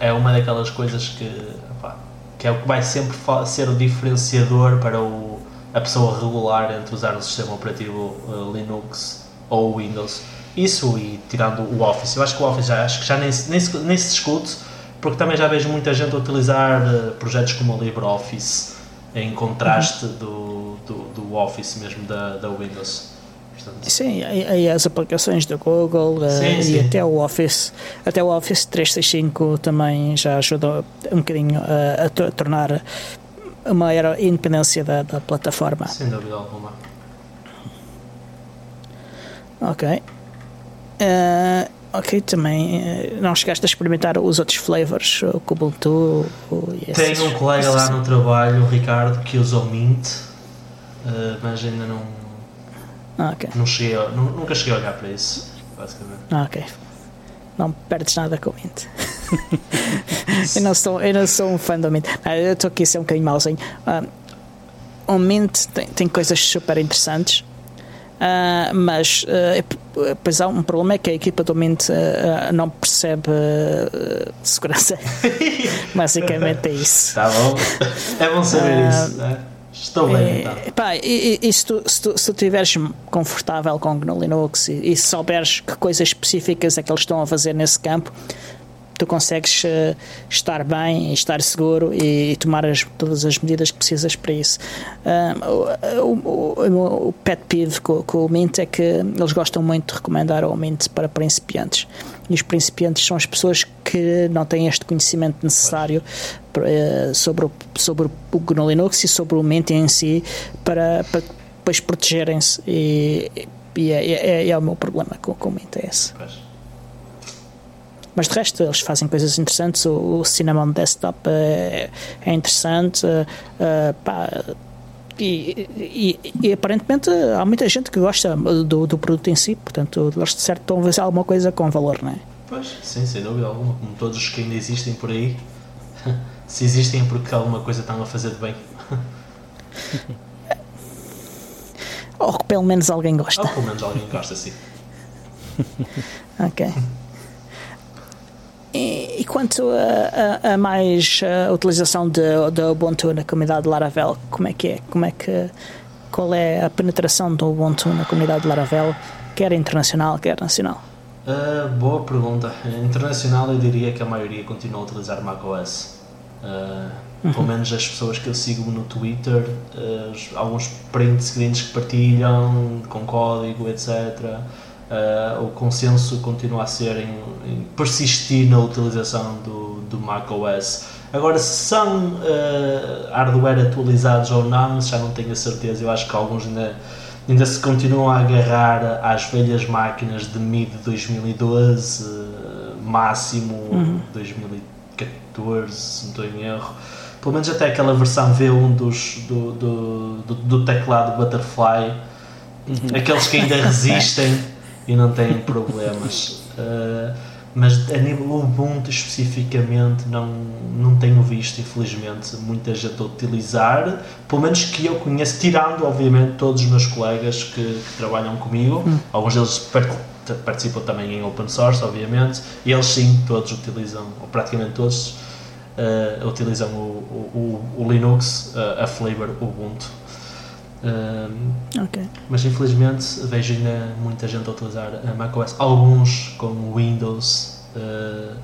É uma daquelas coisas que, opa, que é o que vai sempre ser o diferenciador para o, a pessoa regular entre usar o sistema operativo uh, Linux ou Windows. Isso e tirando o Office. Eu acho que o Office já, acho que já nem, nem, nem se discute porque também já vejo muita gente utilizar uh, projetos como o LibreOffice em contraste uhum. do, do, do, Office mesmo da, da Windows. Portanto, sim, e, as aplicações da Google uh, sim, sim. e até o Office, até o Office 365 também já ajuda um bocadinho a, a tornar a maior independência da, da plataforma. Sem dúvida alguma. Ok. Uh, Ok, também eh, não chegaste a experimentar os outros flavors, o Kubuntu? Tenho um colega lá no trabalho, o Ricardo, que usa o Mint, uh, mas ainda não. Ah, okay. não cheguei a, nunca cheguei a olhar para isso, basicamente. Ah, ok. Não perdes nada com o Mint. eu, não sou, eu não sou um fã do Mint. Não, eu estou aqui a ser um bocadinho malzinho. Uh, o Mint tem, tem coisas super interessantes Uh, mas uh, pois há um problema é que a equipa do Mint uh, não percebe segurança. Basicamente é isso. Tá bom. É bom saber isso. Né? Estou bem, então. Pá, e, e se tu estiveres confortável com GNU Linux e, e souberes que coisas específicas é que eles estão a fazer nesse campo, tu consegues uh, estar bem, estar seguro e, e tomar as, todas as medidas que precisas para isso. Uh, o, o, o, pet peeve com, com, o Mint é que eles gostam muito de recomendar o Mint para principiantes. E os principiantes são as pessoas que não têm este conhecimento necessário uh, sobre, o, sobre o GNU Linux e sobre o Mint em si para, para depois protegerem-se. E, e é, é, é, o meu problema com, com o Mint, é esse. Mas de resto, eles fazem coisas interessantes. O, o Cinnamon Desktop é, é interessante. Uh, pá, e, e, e, aparentemente há muita gente que gosta do, do produto em si, portanto, eles de certo estão a fazer alguma coisa com valor, não é? Pois, sim, sem dúvida alguma. Como todos os que ainda existem por aí, se existem é porque alguma coisa estão a fazer de bem. Ou que pelo menos alguém gosta. Ou pelo menos alguém gosta, sim. ok. E, quanto a, a, a mais a utilização de Ubuntu na comunidade de Laravel, como é que é? Como é que, qual é a penetração do Ubuntu na comunidade de Laravel, quer internacional, quer nacional? Uh, boa pergunta. Internacional eu diria que a maioria continua a utilizar macOS. Uh, uhum. Pelo menos as pessoas que eu sigo no Twitter, uh, alguns print screens que partilham com código, etc uh, o consenso continua a ser em, em, persistir na utilização do, do macOS. Agora, se são uh, hardware atualizados ou não, já não tenho a certeza. Eu acho que alguns ainda, ainda se continuam a agarrar às velhas máquinas de mid 2012, uh, máximo uhum. 2014, se não estou em erro. Pelo menos até aquela versão V1 dos, do, do, do, do teclado Butterfly. Uhum. Aqueles que ainda resistem e não têm problemas. Uh, mas a nível Ubuntu especificamente não, não tenho visto, infelizmente, muita gente a utilizar, pelo menos que eu conheço, tirando, obviamente, todos os meus colegas que, que trabalham comigo, hum. alguns deles participam também em open source, obviamente, e eles sim, todos utilizam, ou praticamente todos, uh, utilizam o, o, o Linux, uh, a flavor Ubuntu. Um, okay. Mas infelizmente vejo ainda muita gente a utilizar a macOS, alguns com Windows, uh,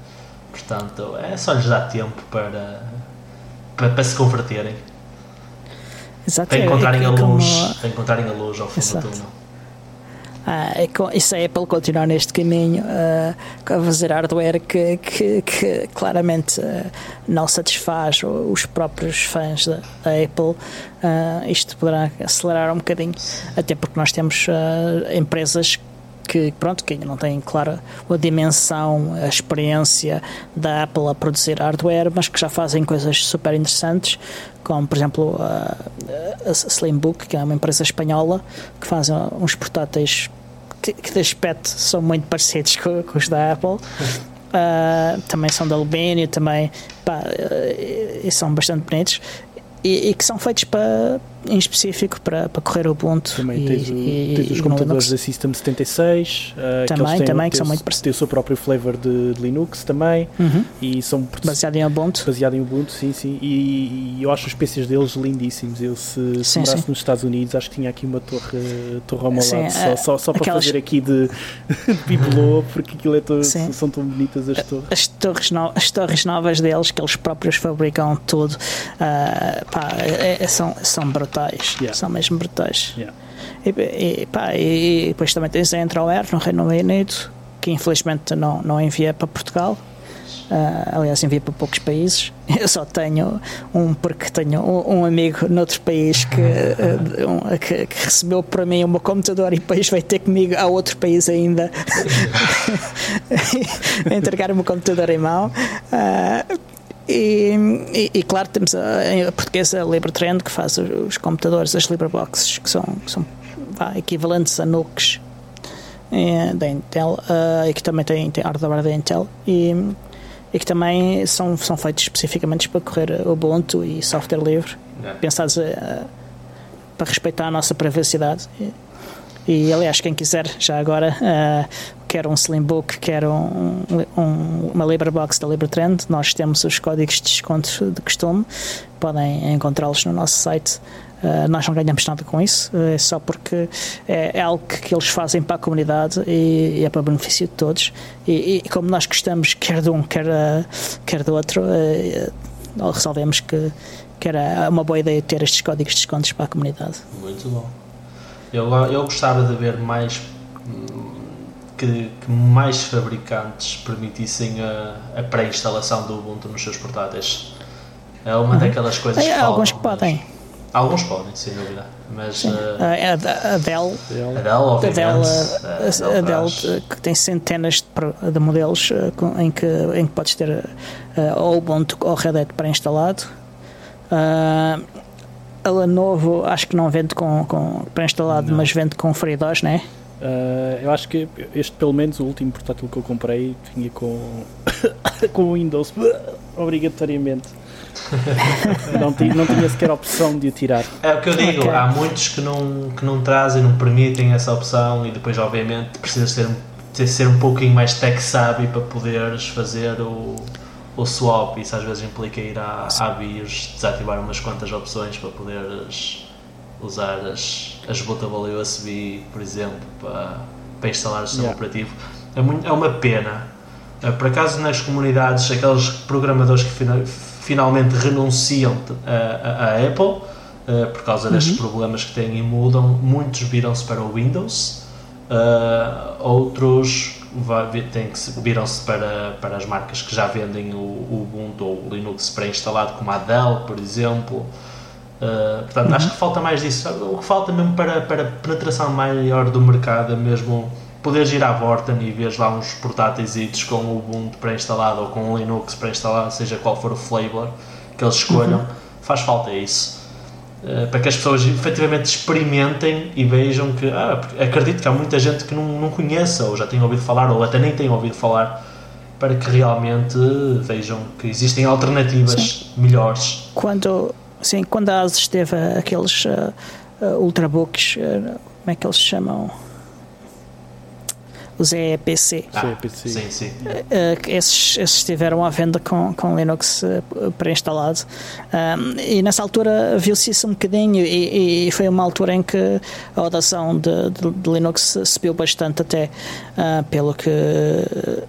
portanto é só lhes dar tempo para, para, para se converterem. Exato. Para encontrarem, é, é, a luz, como... para encontrarem a luz ao fundo Exato. do túnel. Ah, é, isso é Apple continuar neste caminho uh, a fazer hardware que, que, que claramente uh, não satisfaz os próprios fãs da, da Apple. Uh, isto poderá acelerar um bocadinho, até porque nós temos empresas que pronto que ainda não têm clara a dimensão, a experiência da Apple a produzir hardware, mas que já fazem coisas super interessantes, como por exemplo a, a Slimbook, que é uma empresa espanhola que faz uns portáteis que, que de aspecto são muito parecidos com, com os da Apple. Uh, também são de alumínio, também pá, uh, e são bastante bonitos e, e que são feitos para em específico para, para correr o Ubuntu. Também e, tens, o, e, tens os computadores da System 76, uh, também, que também, que são muito parecidos. Têm o seu próprio flavor de, de Linux também, uhum. e são baseado em Ubuntu. Baseado em Ubuntu, sim, sim. E, e eu acho os PCs deles lindíssimos. Eu, se, se morasse nos Estados Unidos, acho que tinha aqui uma torre, torre ao meu sim, lado, só, uh, só, só para aquelas... fazer aqui de, de bibelô, porque aquilo é to, são tão bonitas as torres. As torres, no, as torres novas deles, que eles próprios fabricam tudo, uh, pá, é, é, são, são brutais. Yeah. São mesmo brutais. Yeah. E, e, pá, e, depois também tens a Entroair no Reino Unido, que infelizmente não, não envia para Portugal. Uh, aliás, envia para poucos países. Eu só tenho um, porque tenho um, um amigo noutro país que, uh, um, que, que, recebeu para mim um computador e depois vai ter comigo a outro país ainda entregar o meu computador em mão. Uh, e, e, e, claro, temos a, a portuguesa Libertrend que faz os, computadores, as Libreboxes, que são, que são vá, equivalentes a NUCs é, da Intel uh, e que também tem, tem hardware da Intel e, e que também são, são feitos especificamente para correr Ubuntu e software livre, é. pensados uh, para respeitar a nossa privacidade. E, e aliás, quem quiser, já agora, uh, quer um Slimbook, quer um, um, uma Librebox da Libertrend, nós temos os códigos de desconto de costume, podem encontrá-los no nosso site. Uh, nós não ganhamos nada com isso, uh, é só porque é, é, algo que eles fazem para a comunidade e, e é para benefício de todos. E, e, como nós gostamos, quer de um, quer, uh, quer do outro, resolvemos que, que era uma boa ideia ter estes códigos de descontos para a comunidade. Muito bom. Eu, eu gostava de ver mais que, que mais fabricantes permitissem a, a pré-instalação do Ubuntu nos seus portáteis. É uma uhum. daquelas coisas que faltam, Alguns que podem. Alguns podem, sem dúvida. Mas uh, a, a Dell, a Dell, obviamente, a Dell, a, a Dell que tem centenas de, de modelos uh, em, que, em que podes ter uh, ou Ubuntu ou Red Hat pré-instalado. Uh, a Lenovo acho que não vende com, com pré-instalado, mas vende com FreeDOS, não é? Uh, eu acho que este, pelo menos, o último portátil que eu comprei vinha com, com Windows obrigatoriamente. não, tinha, não tinha sequer a opção de o tirar. É o que eu digo, okay. há muitos que não, que não trazem, não permitem essa opção e depois, obviamente, precisas ser, ter, ser um pouquinho mais tech savvy para poderes fazer o, o swap. Isso às vezes implica ir à, à BIOS, desativar umas quantas opções para poderes usar as, as bootable USB, por exemplo, para, para instalar o sistema yeah. operativo. É, muito, é uma pena. Eh, por acaso, nas comunidades, aqueles programadores que final, finalmente renunciam a, a Apple uh, por causa destes uhum. problemas que têm e mudam, muitos viram-se para o Windows, uh, outros viram-se para, para as marcas que já vendem o, o Ubuntu ou o Linux pré-instalado, como a Dell, por exemplo. Uh, portanto, uhum. acho que falta mais disso. O que falta mesmo para, para penetração maior do mercado é mesmo poderes ir à Vorten e ver lá uns portáteis com o Ubuntu pré-instalado ou com o Linux pré-instalado, seja qual for o flavor que eles escolham. Uhum. Faz falta isso. Uh, para que as pessoas efetivamente experimentem e vejam que ah, acredito que há muita gente que não, não conheça ou já tem ouvido falar ou até nem tem ouvido falar para que realmente vejam que existem alternativas sim. melhores. Quando, sim, quando a ASUS teve aqueles uh, uh, ultrabooks, uh, como é que eles se chamam? Os EPC. Ah, sim, sim. esses, esses estiveram à venda com, com Linux pré-instalado. Um, e nessa altura viu-se isso um bocadinho, e, e, foi uma altura em que a adoção de, de, de Linux subiu bastante, até pelo que uh,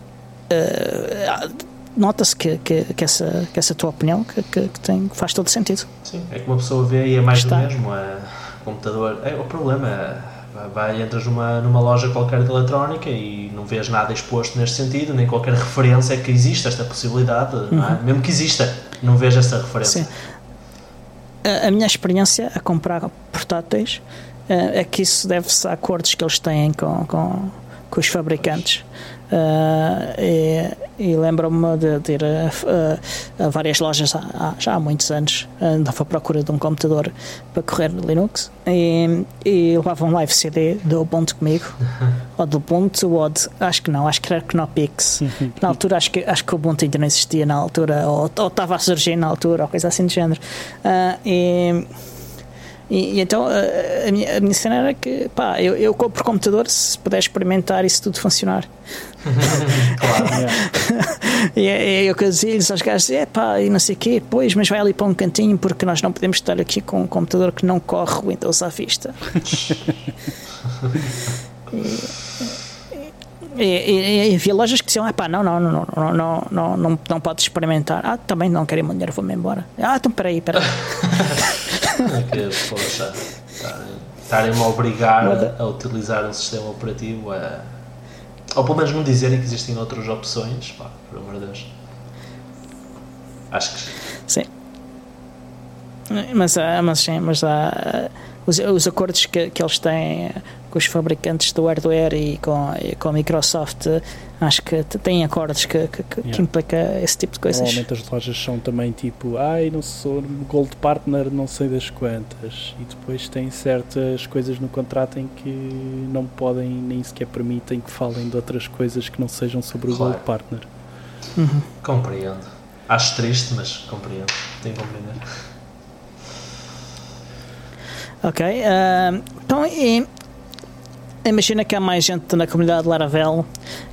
nota-se que, que, que, essa, que essa tua opinião que, que, que, tem, faz todo sentido. Sim, é que uma pessoa vê e é mais Está. do mesmo. É, computador. É, o problema é. Vai, entras numa, numa loja qualquer de eletrónica e não vês nada exposto neste sentido, nem qualquer referência que existe esta possibilidade, uhum. é? mesmo que exista, não vejo esta referência. Sim. A, a minha experiência a comprar portáteis é, é que isso deve-se a acordos que eles têm com, com, com os fabricantes. Uh, e, e lembro-me de, de, ir a, a, a várias lojas há, já há muitos anos, andava à procura de um computador para correr Linux e, e levava um live CD do Ubuntu comigo, ou do Ubuntu, ou de, acho que não, acho que era Knopix. na altura, acho que, acho que o Ubuntu ainda não existia na altura, ou, ou estava a surgir na altura, ou coisa assim do género. Uh, e, e, e, então a, a, minha, a minha cena era que pá, eu, eu compro computador se puder experimentar e se tudo funcionar. claro, é. e é, eu que dizia-lhes aos gajos: é pá, e não sei o quê, pois, mas vai ali para um cantinho porque nós não podemos estar aqui com um computador que não corre Windows à vista. e, e, e, havia lojas que diziam: ah, pá, não, não, não, não, não, não, não, não, podes experimentar. Ah, também não quero dinheiro, vou-me embora. Ah, então peraí, peraí. é estarem-me a obrigar a utilizar um sistema operativo a. Ou pelo menos não dizerem que existem outras opções, pá, por amor de Deus. Acho que. Sim. Mas, mas sim, mas há os, os acordos que, que eles têm com os fabricantes do hardware e com, e com a Microsoft, acho que têm acordos que, que, que, yeah. que implica esse tipo de coisas. Normalmente as lojas são também tipo, ai, não sou Gold Partner, não sei das quantas, e depois têm certas coisas no contrato em que não podem, nem sequer permitem que falem de outras coisas que não sejam sobre o claro. Gold Partner. Uhum. Compreendo. Acho triste, mas compreendo. Tenho que compreender. Ok. Uh, então, e, imagina que há mais gente na comunidade Laravel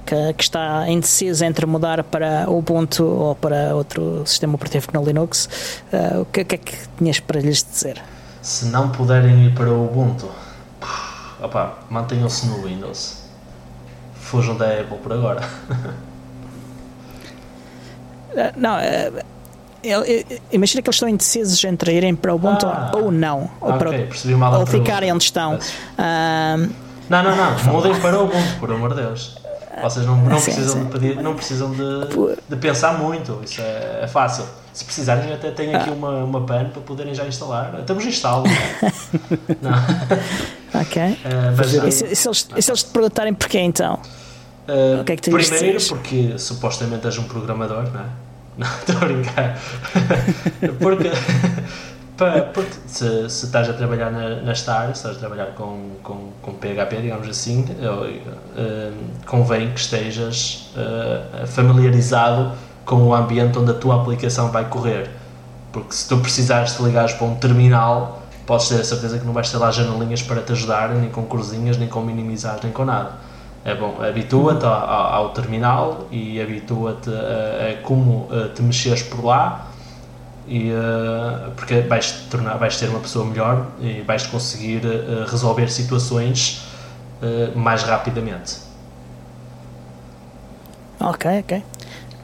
que, que, está indecisa entre mudar para Ubuntu ou para outro sistema operativo no Linux. Uh, o que, que, é que tinhas para lhes dizer? Se não puderem ir para o Ubuntu, mantenham-se no Windows. Fujam da Apple por agora. uh, não, imagina que eles estão indecisos entre irem para o Ubuntu ah, ou não, ou, okay, para, ou ficarem onde estão. Uh, não, não, não, mudem para o Ubuntu, por amor de Deus. Vocês não, não sim, precisam, sim. De, pedir, não precisam de, de pensar muito, isso é, é fácil. Se precisarem, eu até tenho aqui ah. uma, uma PAN para poderem já instalar. Estamos instalo. não. ok. Uh, mas, e, se, se eles, se eles te perguntarem porquê então? Uh, o que é que primeiro, porque supostamente és um programador, não é? Não, estou a brincar. porque, porque se, se estás a trabalhar na, na Star, se estás a trabalhar com, com, com PHP, digamos assim, uh, convém que estejas uh, familiarizado com o ambiente onde a tua aplicação vai correr. Porque se tu precisares de ligares para um terminal, podes ter a certeza que não vais ter lá janelinhas para te ajudar, nem com cruzinhas, nem com minimizar, nem com nada é bom, habitua-te ao, ao, terminal e habitua-te a, a, como a te mexeres por lá e, uh, porque vais, tornar, vais ser uma pessoa melhor e vais conseguir uh, resolver situações uh, mais rapidamente. Ok, ok.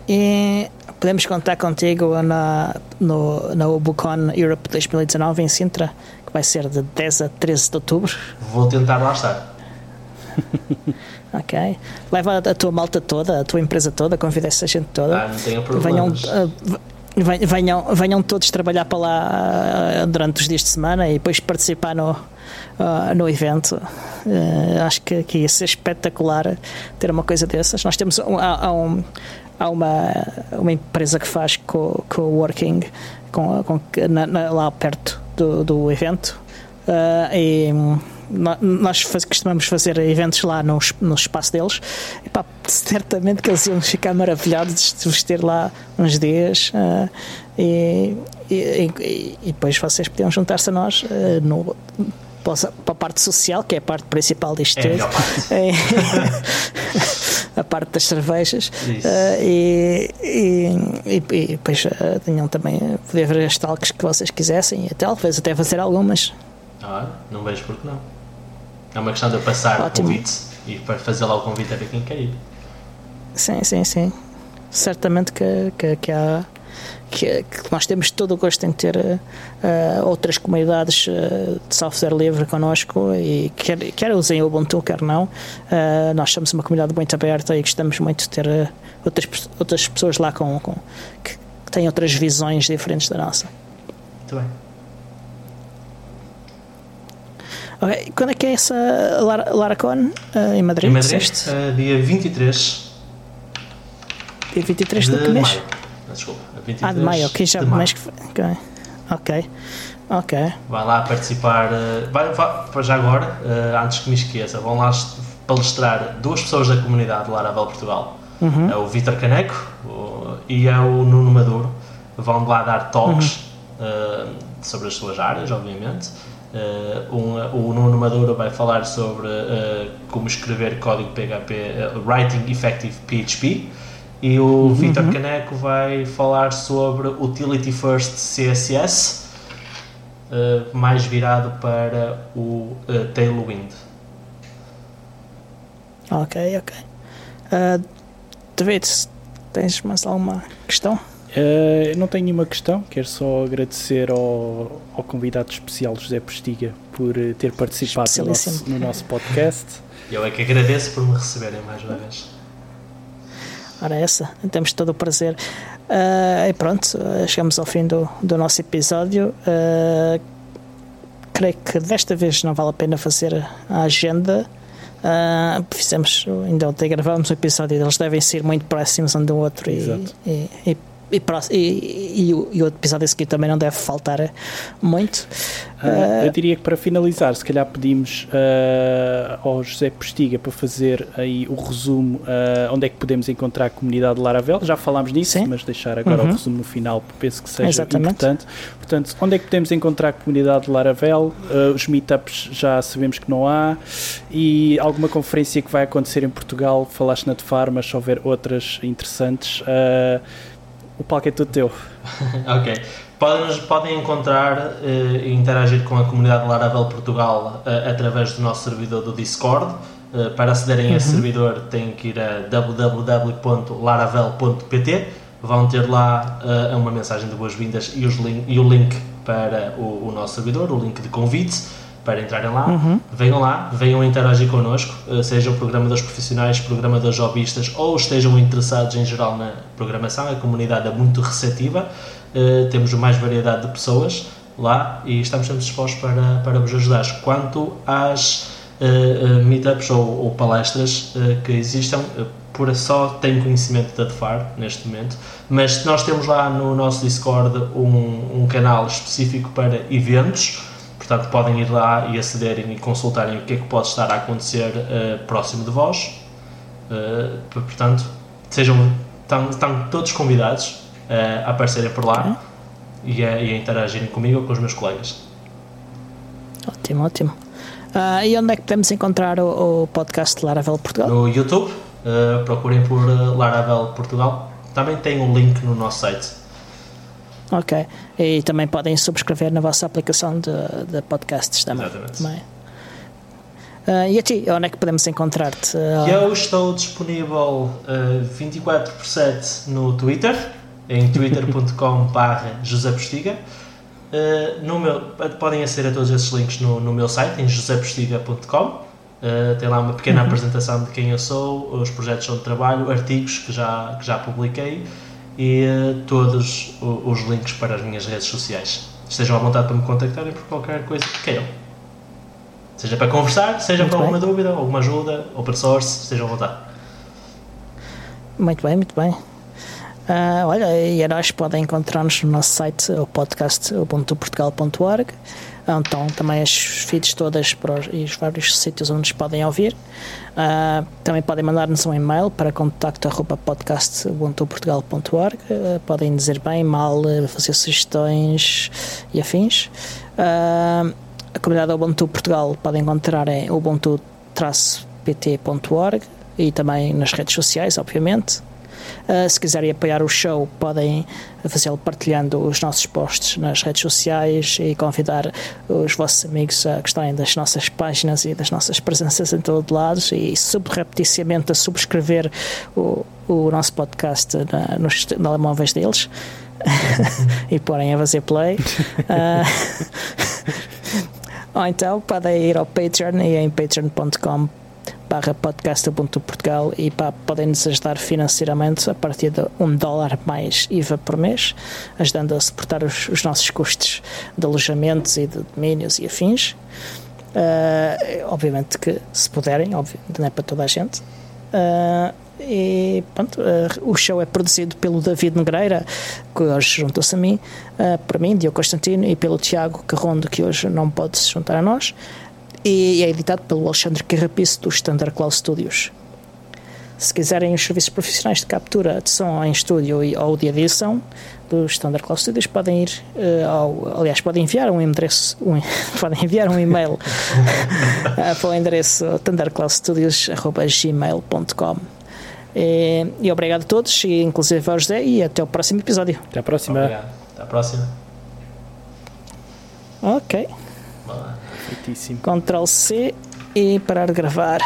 E podemos contar contigo na, no, na Ubucon Europe 2019 em Sintra, que vai ser de 10 a 13 de outubro. Vou tentar lá estar. ok? Leva a tua malta toda, a tua empresa toda, convida essa gente toda. Ah, não tenho problemas. Venham, venham, venham todos trabalhar para lá uh, durante os dias de semana e depois participar no, uh, no evento. Uh, acho que, que ia ser espetacular ter uma coisa dessas. Nós temos um, há, um, há uma, uma empresa que faz co-working com, com, lá perto do, do evento. Uh, e nós faz, costumamos fazer eventos lá no, no espaço deles. E pá, certamente que eles iam ficar maravilhados de vos ter lá uns dias. Uh, e, e, e, depois vocês podiam juntar-se a nós uh, no para a parte social, que é a parte principal disto é tudo. É, a parte das cervejas. Uh, e, e, e, e, depois uh, tinham também, poder ver as talks que vocês quisessem e talvez até fazer algumas. Ah, não vejo porque não. É uma questão de passar Ótimo. o convite e para fazer lá o convite a ver quem quer ir. Sim, sim, sim. Certamente que, que, que há que, que, nós temos todo o gosto em ter uh, outras comunidades uh, de software livre connosco e quer, quer usem o Ubuntu, quer não. Uh, nós somos uma comunidade muito aberta e gostamos muito de ter outras, outras pessoas lá com, com que, que têm outras visões diferentes da nossa. Muito bem. Okay. Quando é que é essa Lara, LaraCon uh, em Madrid? Em Madrid, uh, dia 23. Dia 23 de, de mês? Maio. Desculpa, 23 ah, de maio, ok, já de mês que okay. ok. Ok. Vai lá participar. Uh, vai, vai, já agora, antes que me esqueça, vão lá palestrar duas pessoas da comunidade Laravel Portugal. Uhum. É o Vitor Caneco o, e é o Nuno Maduro. Vão lá dar talks uhum. sobre as suas áreas, obviamente. Uh, um, o Nuno Maduro vai falar sobre uh, como escrever código PHP, uh, eh, Writing Effective PHP, e o uhum. Vitor. Caneco vai falar sobre Utility First CSS, mais virado para o Tailwind. Ok, ok. David, tens mais alguma questão? Uh, não tenho nenhuma questão, quero só agradecer ao, ao convidado especial José Postiga por eh, ter participado no nosso, no nosso podcast. Eu é que agradeço por me receberem mais uma vez. Ora, essa, temos todo o prazer. Uh, e pronto, chegamos ao fim do, do nosso episódio. Uh, creio que desta vez não vale a pena fazer a agenda. Uh, fizemos, ainda ontem gravamos um episódio, eles devem ser muito próximos um do outro e, e, e, e, e, e, o, e o episódio a seguir também não deve faltar muito. Uh, eu diria que para finalizar, se calhar pedimos uh, ao José Postiga para fazer aí o resumo uh, onde é que podemos encontrar a comunidade Laravel. Já falámos nisso, Sim. mas deixar agora uhum. o resumo no final, penso que seja Exatamente. importante. Portanto, onde é que podemos encontrar a comunidade Laravel? os meetups já sabemos que não há. E alguma conferência que vai acontecer em Portugal, falaste na de Farmas, se houver outras interessantes o palco é todo teu. ok. Podem, podem encontrar uh, e interagir com a comunidade Laravel Portugal uh, através do nosso servidor do Discord. Uh, para acederem uhum. a esse servidor têm que ir a www.laravel.pt vão ter lá uma mensagem de boas-vindas e, e, o link para o, o nosso servidor, o link de convite para entrarem lá. Uhum. Venham lá, venham interagir connosco, eh, seja o programa dos profissionais, programa dos hobbyistas ou estejam interessados em geral na programação. A comunidade é muito receptiva, uh, temos mais variedade de pessoas lá e estamos sempre dispostos para, para vos ajudar. Quanto às uh, meetups ou, ou palestras uh, que existam, por só tenho conhecimento da DEFAR neste momento, mas nós temos lá no nosso Discord um, um canal específico para eventos Portanto, podem ir lá e acederem e consultarem o que é que pode estar a acontecer uh, próximo de vós. Uh, portanto, sejam, estão, estão todos convidados uh, a aparecerem por lá e, a, e a interagirem comigo ou com os meus colegas. Ótimo, ótimo. Uh, e onde é que podemos encontrar o, o podcast Laravel Portugal? No YouTube, procurem por Laravel Portugal. Também tem um link no nosso site. Ok. E também podem subscrever na vossa aplicação de, de podcasts também. Exatamente. Também. Uh, e a ti, onde é que podemos encontrar-te? Uh, eu estou disponível uh, 24 por 7 no Twitter, em twitter.com.br José Postiga. Uh, no meu, podem aceder a todos esses links no, no meu site, em josepostiga.com. Uh, tem lá uma pequena uhum. apresentação de quem eu sou, os projetos onde trabalho, artigos que já, que já publiquei e uh, todos os links para as minhas redes sociais. Estejam à vontade para me contactarem por qualquer coisa que queiram. Seja para conversar, seja muito para bem. alguma dúvida, alguma ajuda, open source, estejam à vontade. Muito bem, muito bem. Uh, olha, e a nós podem encontrar-nos no nosso site, o podcast estão também as feeds todas para os, e os vários sítios onde nos podem ouvir. Uh, também podem mandar-nos um e-mail para contacto.podcastubuntuportugal.org. Uh, podem dizer bem, mal, fazer sugestões e afins. Uh, a comunidade Ubuntu Portugal podem encontrar em ubuntu-pt.org e também nas redes sociais, obviamente. Uh, se quiserem apoiar o show, podem fazê-lo partilhando os nossos posts nas redes sociais e convidar os vossos amigos a gostarem das nossas páginas e das nossas presenças em todo lado e subrepticiamente a subscrever o, o nosso podcast na, nos telemóveis deles e porem a fazer play. Uh, ou então podem ir ao Patreon e em patreon.com barra podcast Ubuntu Portugal e pá, podem nos ajudar financeiramente a partir de um dólar mais IVA por mês, ajudando a suportar os, os nossos custos de alojamentos e de domínios e afins. Uh, obviamente que se puderem, óbvio, não é para toda a gente. Uh, e pronto, uh, o show é produzido pelo David Negreira, que hoje juntou-se a mim, uh, para mim, Diogo Constantino, e pelo Tiago Carrondo, que hoje não pode se juntar a nós e é editado pelo Alexandre Carrapice do Standard Cloud Studios. Se quiserem os serviços profissionais de captura de som em estúdio ou de edição do Standard Cloud Studios, podem ir uh, ao, aliás, podem enviar um endereço, um, podem enviar um e-mail uh, para o endereço thundercloudstudios.gmail.com e, e obrigado a todos, e inclusive ao José, e até o próximo episódio. Até a próxima. Obrigado. Até a próxima. Ok. Feitíssimo. Ctrl C e parar de gravar.